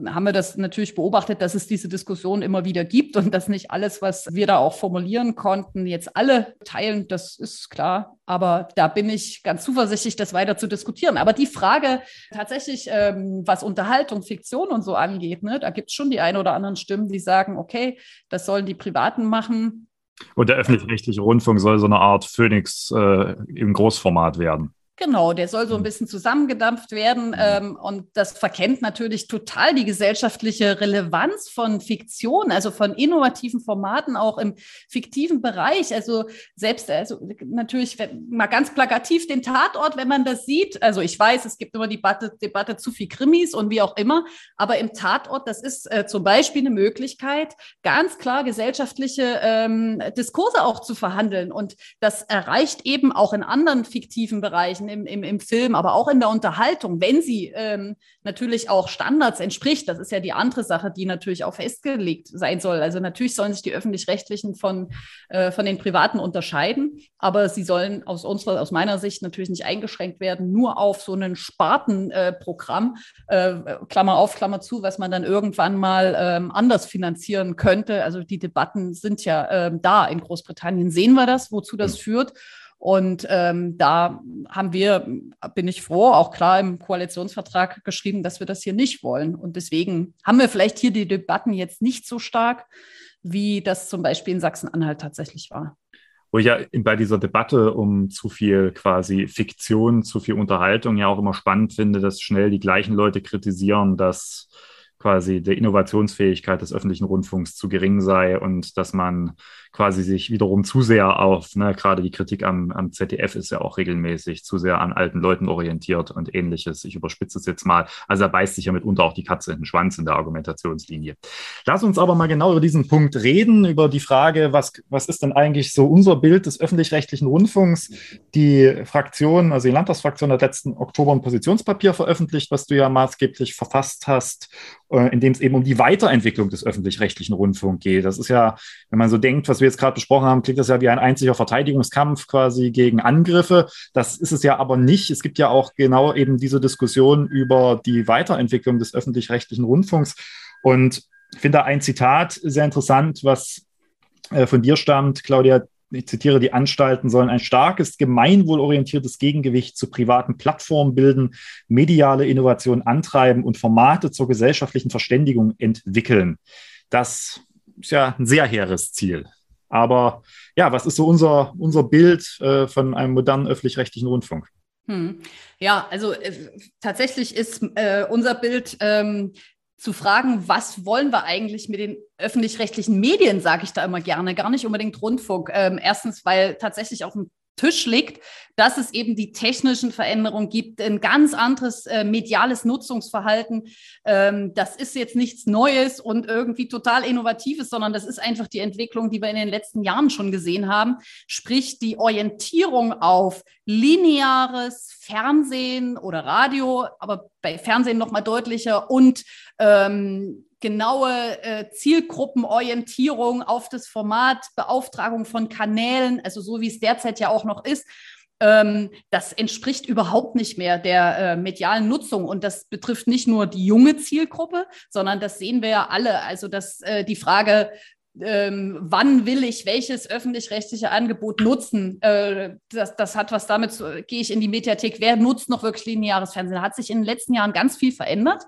haben wir das natürlich beobachtet, dass es diese Diskussion immer wieder gibt und dass nicht alles, was wir da auch formulieren konnten, jetzt alle teilen. Das ist klar. Aber da bin ich ganz zuversichtlich, das weiter zu diskutieren. Aber die Frage tatsächlich, ähm, was Unterhaltung, Fiktion und so angeht, ne, da gibt es schon die ein oder anderen Stimmen, die sagen, okay, das sollen die Privaten machen. Und der öffentlich-rechtliche Rundfunk soll so eine Art Phoenix äh, im Großformat werden. Genau, der soll so ein hm. bisschen zusammengedampft werden. Hm. Ähm, und das verkennt natürlich total die gesellschaftliche Relevanz von Fiktion, also von innovativen Formaten auch im fiktiven Bereich. Also selbst, also natürlich mal ganz plakativ den Tatort, wenn man das sieht. Also ich weiß, es gibt immer die Debatte, Debatte zu viel Krimis und wie auch immer. Aber im Tatort, das ist äh, zum Beispiel eine Möglichkeit, ganz klar gesellschaftliche ähm, Diskurse auch zu verhandeln. Und das erreicht eben auch in anderen fiktiven Bereichen Bereichen im, im, im Film, aber auch in der Unterhaltung, wenn sie ähm, natürlich auch Standards entspricht. Das ist ja die andere Sache, die natürlich auch festgelegt sein soll. Also natürlich sollen sich die öffentlich-rechtlichen von, äh, von den privaten unterscheiden, aber sie sollen aus unserer, aus meiner Sicht natürlich nicht eingeschränkt werden, nur auf so ein Spartenprogramm, äh, äh, Klammer auf, Klammer zu, was man dann irgendwann mal ähm, anders finanzieren könnte. Also die Debatten sind ja ähm, da. In Großbritannien sehen wir das, wozu das führt. Und ähm, da haben wir, bin ich froh, auch klar im Koalitionsvertrag geschrieben, dass wir das hier nicht wollen. Und deswegen haben wir vielleicht hier die Debatten jetzt nicht so stark, wie das zum Beispiel in Sachsen-Anhalt tatsächlich war. Wo ich ja bei dieser Debatte um zu viel quasi Fiktion, zu viel Unterhaltung ja auch immer spannend finde, dass schnell die gleichen Leute kritisieren, dass quasi der Innovationsfähigkeit des öffentlichen Rundfunks zu gering sei und dass man quasi sich wiederum zu sehr auf, ne, gerade die Kritik am, am ZDF ist ja auch regelmäßig zu sehr an alten Leuten orientiert und ähnliches. Ich überspitze es jetzt mal. Also da beißt sich ja mitunter auch die Katze in den Schwanz in der Argumentationslinie. Lass uns aber mal genau über diesen Punkt reden, über die Frage, was, was ist denn eigentlich so unser Bild des öffentlich-rechtlichen Rundfunks? Die Fraktion, also die Landtagsfraktion hat letzten Oktober ein Positionspapier veröffentlicht, was du ja maßgeblich verfasst hast, äh, in dem es eben um die Weiterentwicklung des öffentlich-rechtlichen Rundfunks geht. Das ist ja, wenn man so denkt, was wir jetzt gerade besprochen haben, klingt das ja wie ein einziger Verteidigungskampf quasi gegen Angriffe. Das ist es ja aber nicht. Es gibt ja auch genau eben diese Diskussion über die Weiterentwicklung des öffentlich-rechtlichen Rundfunks. Und ich finde da ein Zitat sehr interessant, was äh, von dir stammt, Claudia ich zitiere, die Anstalten sollen ein starkes, gemeinwohlorientiertes Gegengewicht zu privaten Plattformen bilden, mediale Innovation antreiben und Formate zur gesellschaftlichen Verständigung entwickeln. Das ist ja ein sehr hehres Ziel. Aber ja, was ist so unser, unser Bild äh, von einem modernen öffentlich-rechtlichen Rundfunk? Hm. Ja, also äh, tatsächlich ist äh, unser Bild ähm, zu fragen, was wollen wir eigentlich mit den öffentlich-rechtlichen Medien, sage ich da immer gerne, gar nicht unbedingt Rundfunk. Ähm, erstens, weil tatsächlich auf dem Tisch liegt, dass es eben die technischen Veränderungen gibt, ein ganz anderes äh, mediales Nutzungsverhalten. Ähm, das ist jetzt nichts Neues und irgendwie total Innovatives, sondern das ist einfach die Entwicklung, die wir in den letzten Jahren schon gesehen haben. Sprich, die Orientierung auf lineares Fernsehen oder Radio, aber bei Fernsehen noch mal deutlicher und ähm, genaue äh, Zielgruppenorientierung auf das Format, Beauftragung von Kanälen, also so wie es derzeit ja auch noch ist, ähm, das entspricht überhaupt nicht mehr der äh, medialen Nutzung. Und das betrifft nicht nur die junge Zielgruppe, sondern das sehen wir ja alle. Also dass äh, die Frage, ähm, wann will ich welches öffentlich-rechtliche Angebot nutzen? Äh, das, das hat was damit zu, gehe ich in die Mediathek, wer nutzt noch wirklich lineares Fernsehen? Da hat sich in den letzten Jahren ganz viel verändert.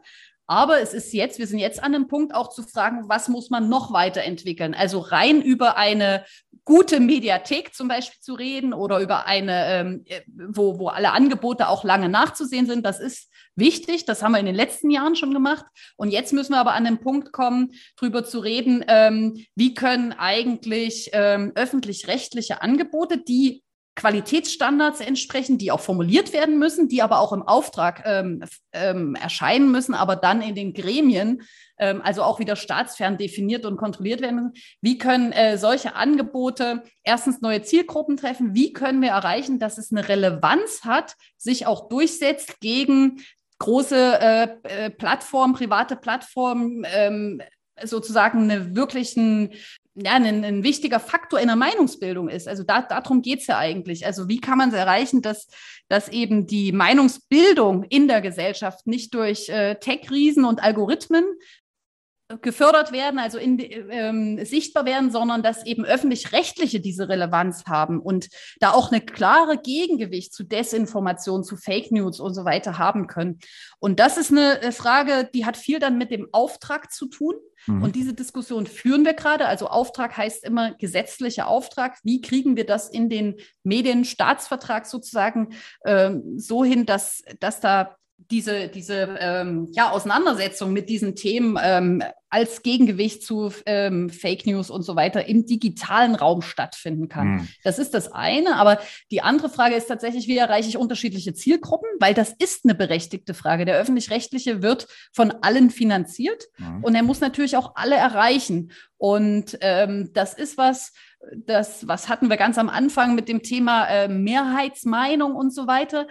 Aber es ist jetzt, wir sind jetzt an dem Punkt auch zu fragen, was muss man noch weiterentwickeln? Also rein über eine gute Mediathek zum Beispiel zu reden oder über eine, ähm, wo, wo alle Angebote auch lange nachzusehen sind. Das ist wichtig. Das haben wir in den letzten Jahren schon gemacht. Und jetzt müssen wir aber an den Punkt kommen, darüber zu reden, ähm, wie können eigentlich ähm, öffentlich-rechtliche Angebote, die Qualitätsstandards entsprechen, die auch formuliert werden müssen, die aber auch im Auftrag ähm, ähm, erscheinen müssen, aber dann in den Gremien, ähm, also auch wieder staatsfern definiert und kontrolliert werden müssen. Wie können äh, solche Angebote erstens neue Zielgruppen treffen? Wie können wir erreichen, dass es eine Relevanz hat, sich auch durchsetzt gegen große äh, äh Plattformen, private Plattformen, ähm, sozusagen eine wirklichen ja, ein, ein, wichtiger Faktor in der Meinungsbildung ist. Also da, darum geht es ja eigentlich. Also wie kann man es erreichen, dass, dass eben die Meinungsbildung in der Gesellschaft nicht durch äh, Tech-Riesen und Algorithmen gefördert werden, also in, ähm, sichtbar werden, sondern dass eben öffentlich-rechtliche diese Relevanz haben und da auch eine klare Gegengewicht zu Desinformation, zu Fake News und so weiter haben können. Und das ist eine äh, Frage, die hat viel dann mit dem Auftrag zu tun. Mhm. Und diese Diskussion führen wir gerade. Also Auftrag heißt immer gesetzlicher Auftrag. Wie kriegen wir das in den Medienstaatsvertrag sozusagen ähm, so hin, dass, dass da diese, diese ähm, ja, Auseinandersetzung mit diesen Themen ähm, als Gegengewicht zu ähm, Fake News und so weiter im digitalen Raum stattfinden kann. Mhm. Das ist das eine. Aber die andere Frage ist tatsächlich, wie erreiche ich unterschiedliche Zielgruppen? Weil das ist eine berechtigte Frage. Der öffentlich-rechtliche wird von allen finanziert mhm. und er muss natürlich auch alle erreichen. Und ähm, das ist was, das, was hatten wir ganz am Anfang mit dem Thema äh, Mehrheitsmeinung und so weiter.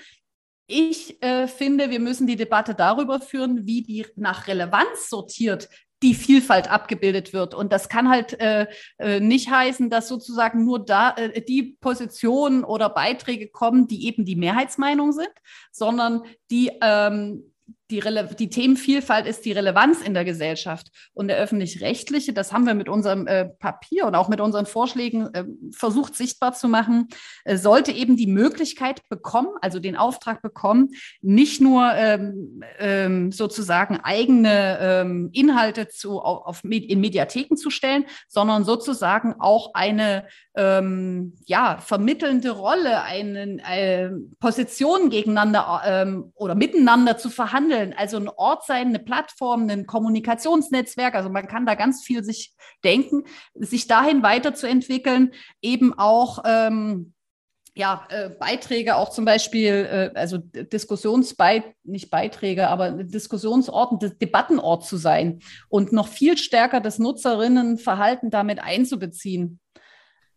Ich äh, finde, wir müssen die Debatte darüber führen, wie die nach Relevanz sortiert die Vielfalt abgebildet wird. Und das kann halt äh, äh, nicht heißen, dass sozusagen nur da äh, die Positionen oder Beiträge kommen, die eben die Mehrheitsmeinung sind, sondern die ähm, die, die, Themenvielfalt ist die Relevanz in der Gesellschaft. Und der öffentlich-rechtliche, das haben wir mit unserem äh, Papier und auch mit unseren Vorschlägen äh, versucht sichtbar zu machen, äh, sollte eben die Möglichkeit bekommen, also den Auftrag bekommen, nicht nur ähm, ähm, sozusagen eigene ähm, Inhalte zu, auf, auf, in Mediatheken zu stellen, sondern sozusagen auch eine ähm, ja, vermittelnde Rolle, eine äh, Position gegeneinander ähm, oder miteinander zu verhandeln Handeln, also ein Ort sein, eine Plattform, ein Kommunikationsnetzwerk. Also man kann da ganz viel sich denken, sich dahin weiterzuentwickeln, eben auch ähm, ja, äh, Beiträge auch zum Beispiel, äh, also Diskussionsbeit, nicht Beiträge, aber Diskussionsort, Debattenort zu sein und noch viel stärker das Nutzerinnenverhalten damit einzubeziehen.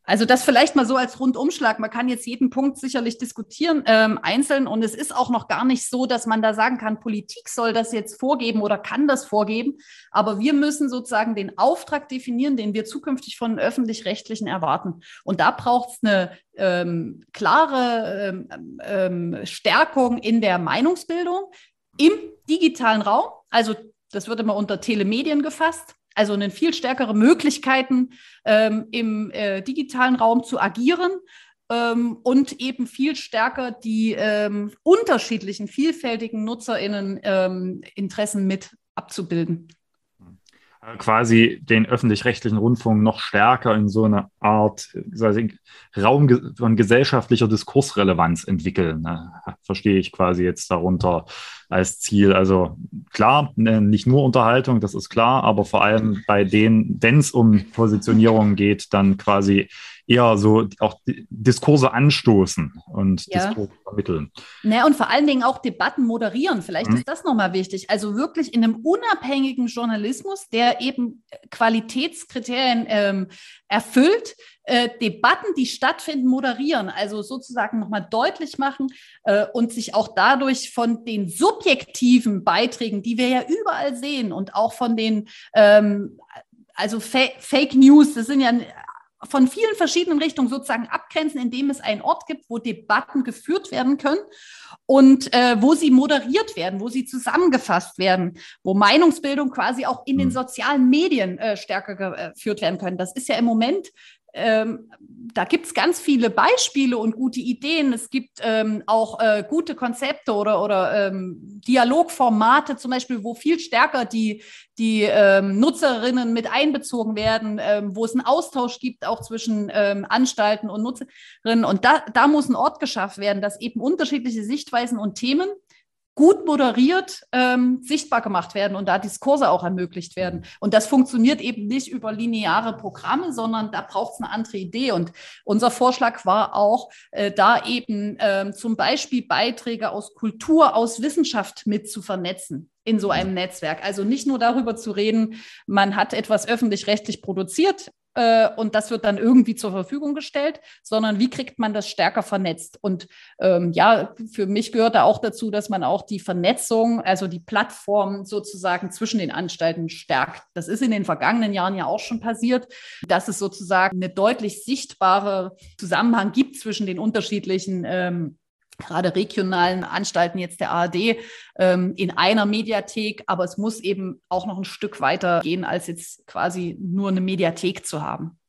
Also das vielleicht mal so als Rundumschlag. Man kann jetzt jeden Punkt sicherlich diskutieren ähm, einzeln und es ist auch noch gar nicht so, dass man da sagen kann, Politik soll das jetzt vorgeben oder kann das vorgeben. Aber wir müssen sozusagen den Auftrag definieren, den wir zukünftig von öffentlich-rechtlichen erwarten. Und da braucht es eine ähm, klare ähm, ähm, Stärkung in der Meinungsbildung im digitalen Raum. Also das wird immer unter Telemedien gefasst also eine viel stärkere Möglichkeiten ähm, im äh, digitalen Raum zu agieren ähm, und eben viel stärker die ähm, unterschiedlichen, vielfältigen NutzerInnen ähm, Interessen mit abzubilden. Quasi den öffentlich-rechtlichen Rundfunk noch stärker in so eine Art Raum von gesellschaftlicher Diskursrelevanz entwickeln. Ne? Verstehe ich quasi jetzt darunter als Ziel. Also klar, ne, nicht nur Unterhaltung, das ist klar, aber vor allem bei denen, wenn es um Positionierung geht, dann quasi eher so auch Diskurse anstoßen und ja. Diskurse vermitteln. Naja, und vor allen Dingen auch Debatten moderieren. Vielleicht mhm. ist das nochmal wichtig. Also wirklich in einem unabhängigen Journalismus, der eben Qualitätskriterien ähm, erfüllt, äh, Debatten, die stattfinden, moderieren, also sozusagen nochmal deutlich machen äh, und sich auch dadurch von den subjektiven Beiträgen, die wir ja überall sehen und auch von den ähm, also Fa Fake News, das sind ja von vielen verschiedenen Richtungen sozusagen abgrenzen, indem es einen Ort gibt, wo Debatten geführt werden können und äh, wo sie moderiert werden, wo sie zusammengefasst werden, wo Meinungsbildung quasi auch in den hm. sozialen Medien äh, stärker geführt werden können. Das ist ja im Moment ähm, da gibt es ganz viele Beispiele und gute Ideen. Es gibt ähm, auch äh, gute Konzepte oder, oder ähm, Dialogformate zum Beispiel, wo viel stärker die, die ähm, Nutzerinnen mit einbezogen werden, ähm, wo es einen Austausch gibt, auch zwischen ähm, Anstalten und Nutzerinnen. Und da, da muss ein Ort geschafft werden, dass eben unterschiedliche Sichtweisen und Themen gut moderiert ähm, sichtbar gemacht werden und da Diskurse auch ermöglicht werden. Und das funktioniert eben nicht über lineare Programme, sondern da braucht es eine andere Idee. Und unser Vorschlag war auch, äh, da eben äh, zum Beispiel Beiträge aus Kultur, aus Wissenschaft mit zu vernetzen in so einem Netzwerk. Also nicht nur darüber zu reden, man hat etwas öffentlich-rechtlich produziert, äh, und das wird dann irgendwie zur Verfügung gestellt, sondern wie kriegt man das stärker vernetzt? Und ähm, ja, für mich gehört da auch dazu, dass man auch die Vernetzung, also die Plattform sozusagen zwischen den Anstalten stärkt. Das ist in den vergangenen Jahren ja auch schon passiert, dass es sozusagen eine deutlich sichtbare Zusammenhang gibt zwischen den unterschiedlichen ähm, gerade regionalen Anstalten jetzt der ARD ähm, in einer Mediathek, aber es muss eben auch noch ein Stück weiter gehen, als jetzt quasi nur eine Mediathek zu haben.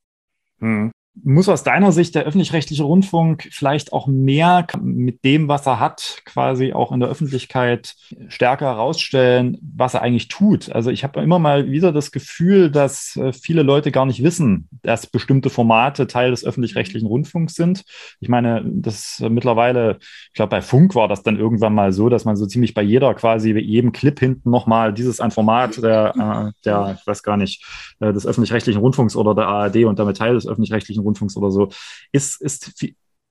Hm. Muss aus deiner Sicht der öffentlich-rechtliche Rundfunk vielleicht auch mehr mit dem, was er hat, quasi auch in der Öffentlichkeit stärker herausstellen, was er eigentlich tut? Also ich habe immer mal wieder das Gefühl, dass äh, viele Leute gar nicht wissen, dass bestimmte Formate Teil des öffentlich-rechtlichen Rundfunks sind. Ich meine, das mittlerweile, ich glaube, bei Funk war das dann irgendwann mal so, dass man so ziemlich bei jeder quasi, bei jedem Clip hinten nochmal dieses ein Format der, äh, der, ich weiß gar nicht, äh, des öffentlich-rechtlichen Rundfunks oder der ARD und damit Teil des öffentlich-rechtlichen öffentlichen Rundfunks oder so. Ist, ist,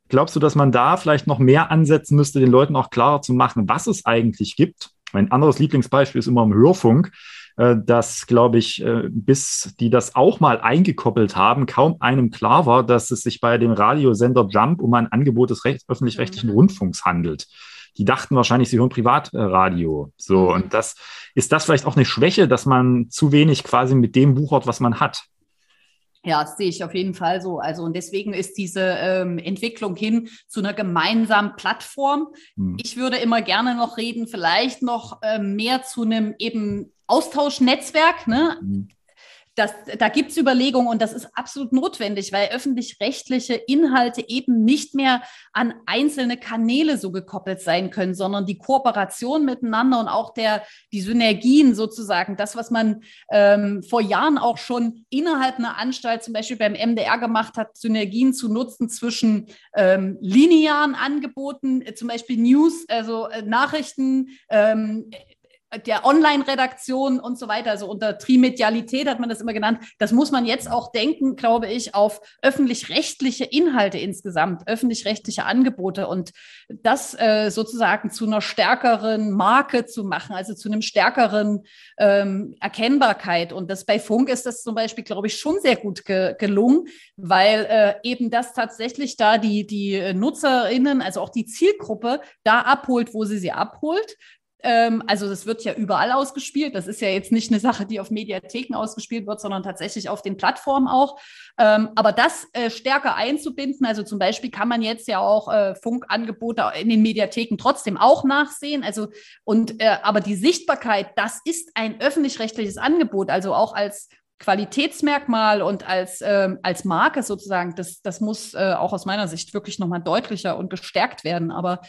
glaubst du, dass man da vielleicht noch mehr ansetzen müsste, den Leuten auch klarer zu machen, was es eigentlich gibt? Mein anderes Lieblingsbeispiel ist immer im Hörfunk, äh, dass, glaube ich, äh, bis die das auch mal eingekoppelt haben, kaum einem klar war, dass es sich bei dem Radiosender Jump um ein Angebot des öffentlich-rechtlichen mhm. Rundfunks handelt. Die dachten wahrscheinlich, sie hören Privatradio. So, mhm. und das ist das vielleicht auch eine Schwäche, dass man zu wenig quasi mit dem buchert, was man hat. Ja, das sehe ich auf jeden Fall so. Also und deswegen ist diese ähm, Entwicklung hin zu einer gemeinsamen Plattform. Hm. Ich würde immer gerne noch reden, vielleicht noch ähm, mehr zu einem eben Austauschnetzwerk. Ne? Hm das, da gibt es Überlegungen und das ist absolut notwendig, weil öffentlich-rechtliche Inhalte eben nicht mehr an einzelne Kanäle so gekoppelt sein können, sondern die Kooperation miteinander und auch der, die Synergien sozusagen, das, was man ähm, vor Jahren auch schon innerhalb einer Anstalt, zum Beispiel beim MDR gemacht hat, Synergien zu nutzen zwischen ähm, linearen Angeboten, äh, zum Beispiel News, also äh, Nachrichten, ähm, der Online-Redaktion und so weiter, also unter Trimedialität hat man das immer genannt. Das muss man jetzt auch denken, glaube ich, auf öffentlich-rechtliche Inhalte insgesamt, öffentlich-rechtliche Angebote und das äh, sozusagen zu einer stärkeren Marke zu machen, also zu einem stärkeren ähm, Erkennbarkeit. Und das bei Funk ist das zum Beispiel, glaube ich, schon sehr gut ge gelungen, weil äh, eben das tatsächlich da die, die Nutzerinnen, also auch die Zielgruppe, da abholt, wo sie sie abholt ähm, also das wird ja überall ausgespielt. Das ist ja jetzt nicht eine Sache, die auf Mediatheken ausgespielt wird, sondern tatsächlich auf den Plattformen auch. Ähm, aber das äh, stärker einzubinden, also zum Beispiel kann man jetzt ja auch äh, Funkangebote in den Mediatheken trotzdem auch nachsehen. Also und äh, aber die Sichtbarkeit, das ist ein öffentlich-rechtliches Angebot, also auch als Qualitätsmerkmal und als, ähm, als Marke sozusagen, das, das muss äh, auch aus meiner Sicht wirklich nochmal deutlicher und gestärkt werden. Aber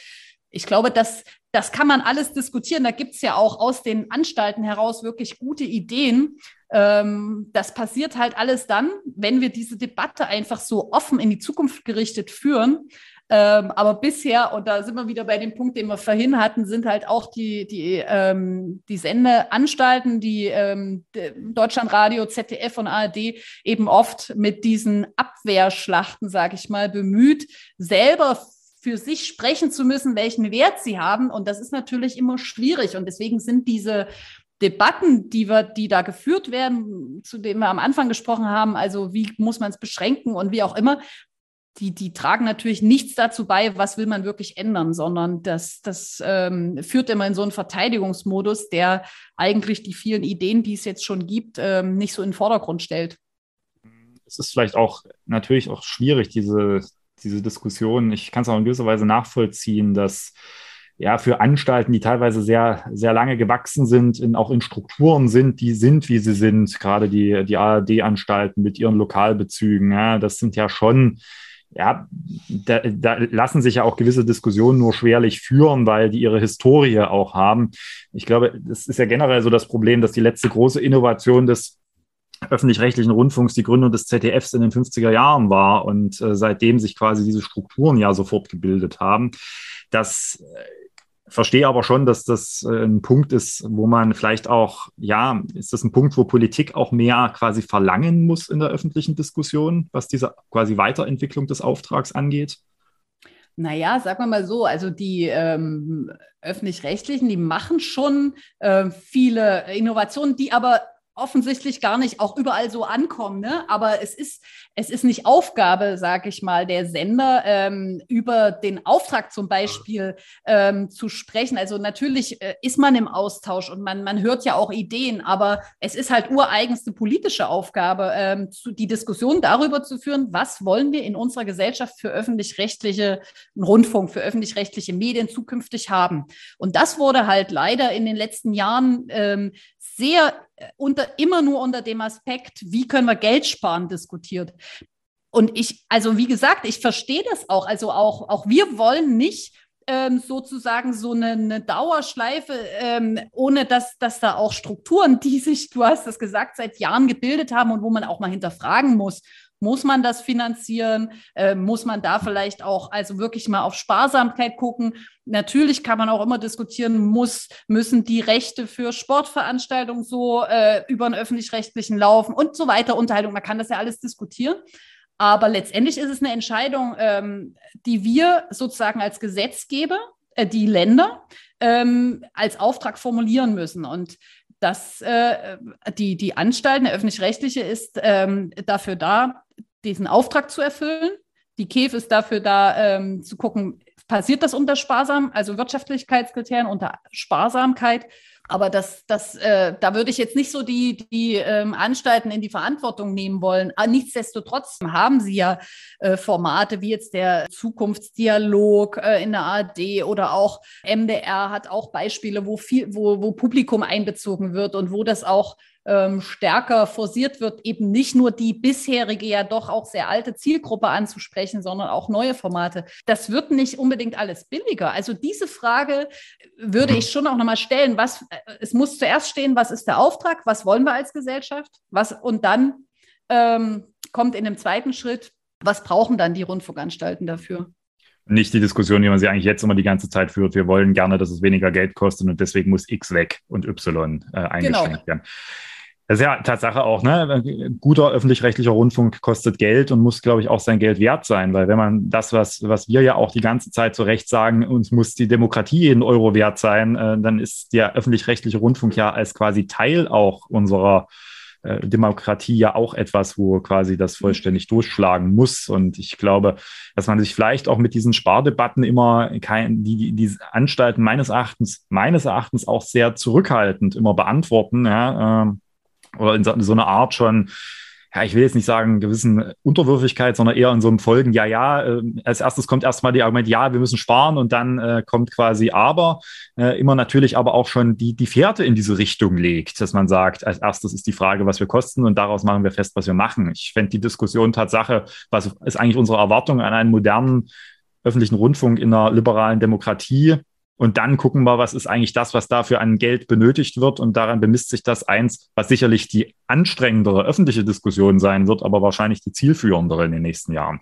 ich glaube, das, das kann man alles diskutieren. Da gibt es ja auch aus den Anstalten heraus wirklich gute Ideen. Ähm, das passiert halt alles dann, wenn wir diese Debatte einfach so offen in die Zukunft gerichtet führen. Ähm, aber bisher, und da sind wir wieder bei dem Punkt, den wir vorhin hatten, sind halt auch die, die, ähm, die Sendeanstalten, die ähm, Deutschlandradio, ZDF und ARD eben oft mit diesen Abwehrschlachten, sage ich mal, bemüht, selber für sich sprechen zu müssen, welchen Wert sie haben. Und das ist natürlich immer schwierig. Und deswegen sind diese Debatten, die wir, die da geführt werden, zu denen wir am Anfang gesprochen haben, also wie muss man es beschränken und wie auch immer, die, die tragen natürlich nichts dazu bei, was will man wirklich ändern, sondern das, das ähm, führt immer in so einen Verteidigungsmodus, der eigentlich die vielen Ideen, die es jetzt schon gibt, ähm, nicht so in den Vordergrund stellt. Es ist vielleicht auch natürlich auch schwierig, diese, diese Diskussion, ich kann es auch in gewisser Weise nachvollziehen, dass ja für Anstalten, die teilweise sehr, sehr lange gewachsen sind, in, auch in Strukturen sind, die sind, wie sie sind, gerade die, die ARD-Anstalten mit ihren Lokalbezügen, ja, das sind ja schon ja, da, da lassen sich ja auch gewisse Diskussionen nur schwerlich führen, weil die ihre Historie auch haben. Ich glaube, das ist ja generell so das Problem, dass die letzte große Innovation des öffentlich-rechtlichen Rundfunks die Gründung des ZDFs in den 50er Jahren war und äh, seitdem sich quasi diese Strukturen ja sofort gebildet haben. Das äh, verstehe aber schon, dass das äh, ein Punkt ist, wo man vielleicht auch, ja, ist das ein Punkt, wo Politik auch mehr quasi verlangen muss in der öffentlichen Diskussion, was diese quasi Weiterentwicklung des Auftrags angeht? Naja, sagen wir mal so, also die ähm, öffentlich-rechtlichen, die machen schon äh, viele Innovationen, die aber offensichtlich gar nicht auch überall so ankommen. Ne? Aber es ist, es ist nicht Aufgabe, sage ich mal, der Sender, ähm, über den Auftrag zum Beispiel ähm, zu sprechen. Also natürlich äh, ist man im Austausch und man, man hört ja auch Ideen, aber es ist halt ureigenste politische Aufgabe, ähm, zu, die Diskussion darüber zu führen, was wollen wir in unserer Gesellschaft für öffentlich-rechtliche Rundfunk, für öffentlich-rechtliche Medien zukünftig haben. Und das wurde halt leider in den letzten Jahren ähm, sehr äh, unter, immer nur unter dem Aspekt, wie können wir Geld sparen, diskutiert. Und ich, also wie gesagt, ich verstehe das auch. Also auch, auch wir wollen nicht ähm, sozusagen so eine, eine Dauerschleife, ähm, ohne dass, dass da auch Strukturen, die sich, du hast es gesagt, seit Jahren gebildet haben und wo man auch mal hinterfragen muss, muss man das finanzieren? Äh, muss man da vielleicht auch also wirklich mal auf Sparsamkeit gucken? Natürlich kann man auch immer diskutieren, muss, müssen die Rechte für Sportveranstaltungen so äh, über einen öffentlich-rechtlichen laufen und so weiter, Unterhaltung. Man kann das ja alles diskutieren. Aber letztendlich ist es eine Entscheidung, ähm, die wir sozusagen als Gesetzgeber, äh, die Länder, ähm, als Auftrag formulieren müssen. Und das, äh, die, die Anstalten, der öffentlich-rechtliche ist ähm, dafür da, diesen Auftrag zu erfüllen. Die KEF ist dafür da, ähm, zu gucken, passiert das unter Sparsam, also Wirtschaftlichkeitskriterien unter Sparsamkeit. Aber das, das, äh, da würde ich jetzt nicht so die, die ähm, Anstalten in die Verantwortung nehmen wollen. Aber nichtsdestotrotz haben sie ja äh, Formate wie jetzt der Zukunftsdialog äh, in der ARD oder auch MDR hat auch Beispiele, wo viel, wo, wo Publikum einbezogen wird und wo das auch ähm, stärker forciert wird, eben nicht nur die bisherige, ja doch auch sehr alte Zielgruppe anzusprechen, sondern auch neue Formate. Das wird nicht unbedingt alles billiger. Also diese Frage würde ich schon auch nochmal stellen. Was, äh, es muss zuerst stehen, was ist der Auftrag, was wollen wir als Gesellschaft, was, und dann ähm, kommt in dem zweiten Schritt, was brauchen dann die Rundfunkanstalten dafür? Nicht die Diskussion, die man sie eigentlich jetzt immer die ganze Zeit führt. Wir wollen gerne, dass es weniger Geld kostet und deswegen muss X weg und Y äh, eingeschränkt genau. werden. Das ist ja Tatsache auch, ne? Guter öffentlich-rechtlicher Rundfunk kostet Geld und muss, glaube ich, auch sein Geld wert sein, weil wenn man das, was, was wir ja auch die ganze Zeit zu Recht sagen, uns muss die Demokratie jeden Euro wert sein, äh, dann ist der öffentlich-rechtliche Rundfunk ja als quasi Teil auch unserer äh, Demokratie ja auch etwas, wo quasi das vollständig durchschlagen muss. Und ich glaube, dass man sich vielleicht auch mit diesen Spardebatten immer kein, die, die, die Anstalten meines Erachtens, meines Erachtens auch sehr zurückhaltend immer beantworten. Ja, äh, oder in so, so einer Art schon, ja, ich will jetzt nicht sagen, gewissen Unterwürfigkeit, sondern eher in so einem Folgen, ja, ja, äh, als erstes kommt erstmal die Argument, ja, wir müssen sparen und dann äh, kommt quasi aber, äh, immer natürlich aber auch schon die, die Fährte in diese Richtung legt, dass man sagt, als erstes ist die Frage, was wir kosten und daraus machen wir fest, was wir machen. Ich fände die Diskussion Tatsache, was ist eigentlich unsere Erwartung an einen modernen öffentlichen Rundfunk in einer liberalen Demokratie, und dann gucken wir, was ist eigentlich das, was dafür an Geld benötigt wird. Und daran bemisst sich das eins, was sicherlich die anstrengendere öffentliche Diskussion sein wird, aber wahrscheinlich die zielführendere in den nächsten Jahren.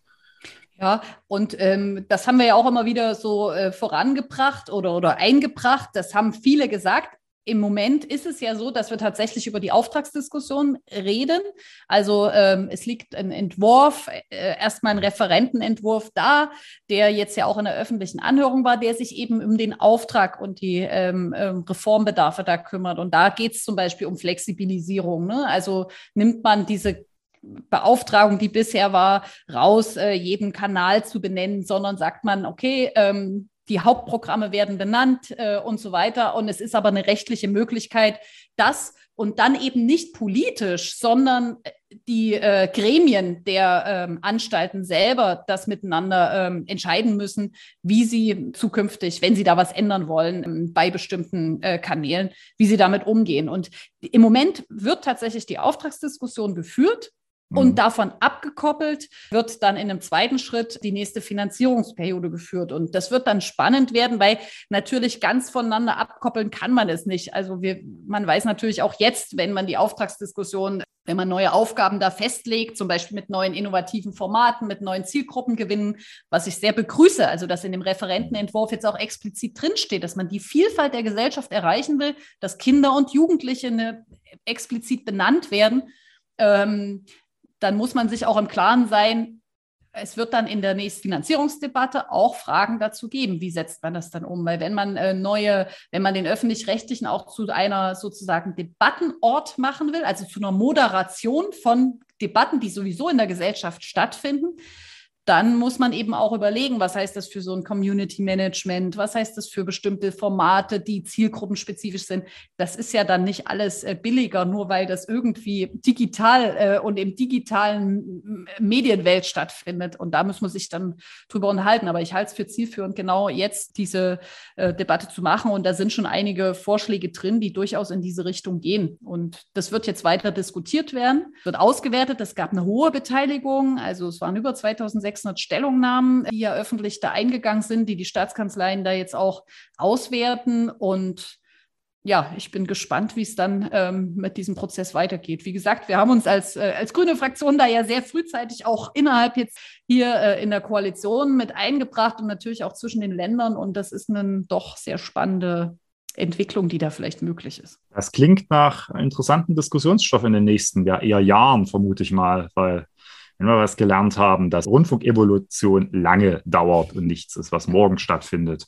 Ja, und ähm, das haben wir ja auch immer wieder so äh, vorangebracht oder, oder eingebracht. Das haben viele gesagt im Moment ist es ja so, dass wir tatsächlich über die Auftragsdiskussion reden. Also ähm, es liegt ein Entwurf, äh, erstmal ein Referentenentwurf da, der jetzt ja auch in der öffentlichen Anhörung war, der sich eben um den Auftrag und die ähm, ähm, Reformbedarfe da kümmert. Und da geht es zum Beispiel um Flexibilisierung. Ne? Also nimmt man diese Beauftragung, die bisher war, raus, äh, jeden Kanal zu benennen, sondern sagt man, okay, ähm, die Hauptprogramme werden benannt äh, und so weiter. Und es ist aber eine rechtliche Möglichkeit, das und dann eben nicht politisch, sondern äh, die äh, Gremien der ähm, Anstalten selber das miteinander ähm, entscheiden müssen, wie sie zukünftig, wenn sie da was ändern wollen, ähm, bei bestimmten äh, Kanälen, wie sie damit umgehen. Und im Moment wird tatsächlich die Auftragsdiskussion geführt. Und mhm. davon abgekoppelt wird dann in einem zweiten Schritt die nächste Finanzierungsperiode geführt. Und das wird dann spannend werden, weil natürlich ganz voneinander abkoppeln kann man es nicht. Also wir, man weiß natürlich auch jetzt, wenn man die Auftragsdiskussion, wenn man neue Aufgaben da festlegt, zum Beispiel mit neuen innovativen Formaten, mit neuen Zielgruppen gewinnen, was ich sehr begrüße, also dass in dem Referentenentwurf jetzt auch explizit drinsteht, dass man die Vielfalt der Gesellschaft erreichen will, dass Kinder und Jugendliche eine, explizit benannt werden. Ähm, dann muss man sich auch im Klaren sein, es wird dann in der nächsten Finanzierungsdebatte auch Fragen dazu geben, wie setzt man das dann um? Weil wenn man äh, neue, wenn man den öffentlich-rechtlichen auch zu einer sozusagen Debattenort machen will, also zu einer Moderation von Debatten, die sowieso in der Gesellschaft stattfinden, dann muss man eben auch überlegen, was heißt das für so ein Community Management, was heißt das für bestimmte Formate, die zielgruppenspezifisch sind. Das ist ja dann nicht alles äh, billiger, nur weil das irgendwie digital äh, und im digitalen Medienwelt stattfindet. Und da muss man sich dann drüber unterhalten. Aber ich halte es für zielführend, genau jetzt diese äh, Debatte zu machen. Und da sind schon einige Vorschläge drin, die durchaus in diese Richtung gehen. Und das wird jetzt weiter diskutiert werden, wird ausgewertet. Es gab eine hohe Beteiligung, also es waren über 2600 600 Stellungnahmen, die ja öffentlich da eingegangen sind, die die Staatskanzleien da jetzt auch auswerten. Und ja, ich bin gespannt, wie es dann ähm, mit diesem Prozess weitergeht. Wie gesagt, wir haben uns als, äh, als grüne Fraktion da ja sehr frühzeitig auch innerhalb jetzt hier äh, in der Koalition mit eingebracht und natürlich auch zwischen den Ländern. Und das ist eine doch sehr spannende Entwicklung, die da vielleicht möglich ist. Das klingt nach interessanten Diskussionsstoff in den nächsten ja, eher Jahren, vermute ich mal, weil wenn wir was gelernt haben, dass Rundfunkevolution lange dauert und nichts ist, was morgen stattfindet.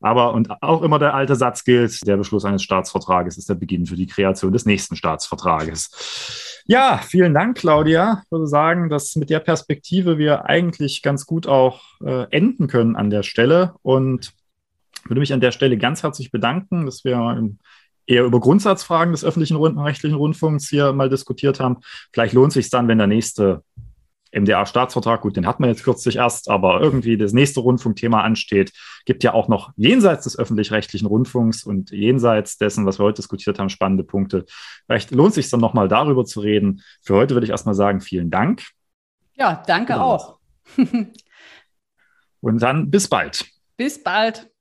Aber und auch immer der alte Satz gilt, der Beschluss eines Staatsvertrages ist der Beginn für die Kreation des nächsten Staatsvertrages. Ja, vielen Dank, Claudia. Ich würde sagen, dass mit der Perspektive wir eigentlich ganz gut auch äh, enden können an der Stelle und würde mich an der Stelle ganz herzlich bedanken, dass wir eher über Grundsatzfragen des öffentlichen rechtlichen Rundfunks hier mal diskutiert haben. Vielleicht lohnt es sich dann, wenn der nächste MDA-Staatsvertrag, gut, den hat man jetzt kürzlich erst, aber irgendwie das nächste Rundfunkthema ansteht, gibt ja auch noch jenseits des öffentlich-rechtlichen Rundfunks und jenseits dessen, was wir heute diskutiert haben, spannende Punkte. Vielleicht lohnt es sich dann nochmal darüber zu reden. Für heute würde ich erstmal sagen, vielen Dank. Ja, danke auch. [laughs] und dann bis bald. Bis bald.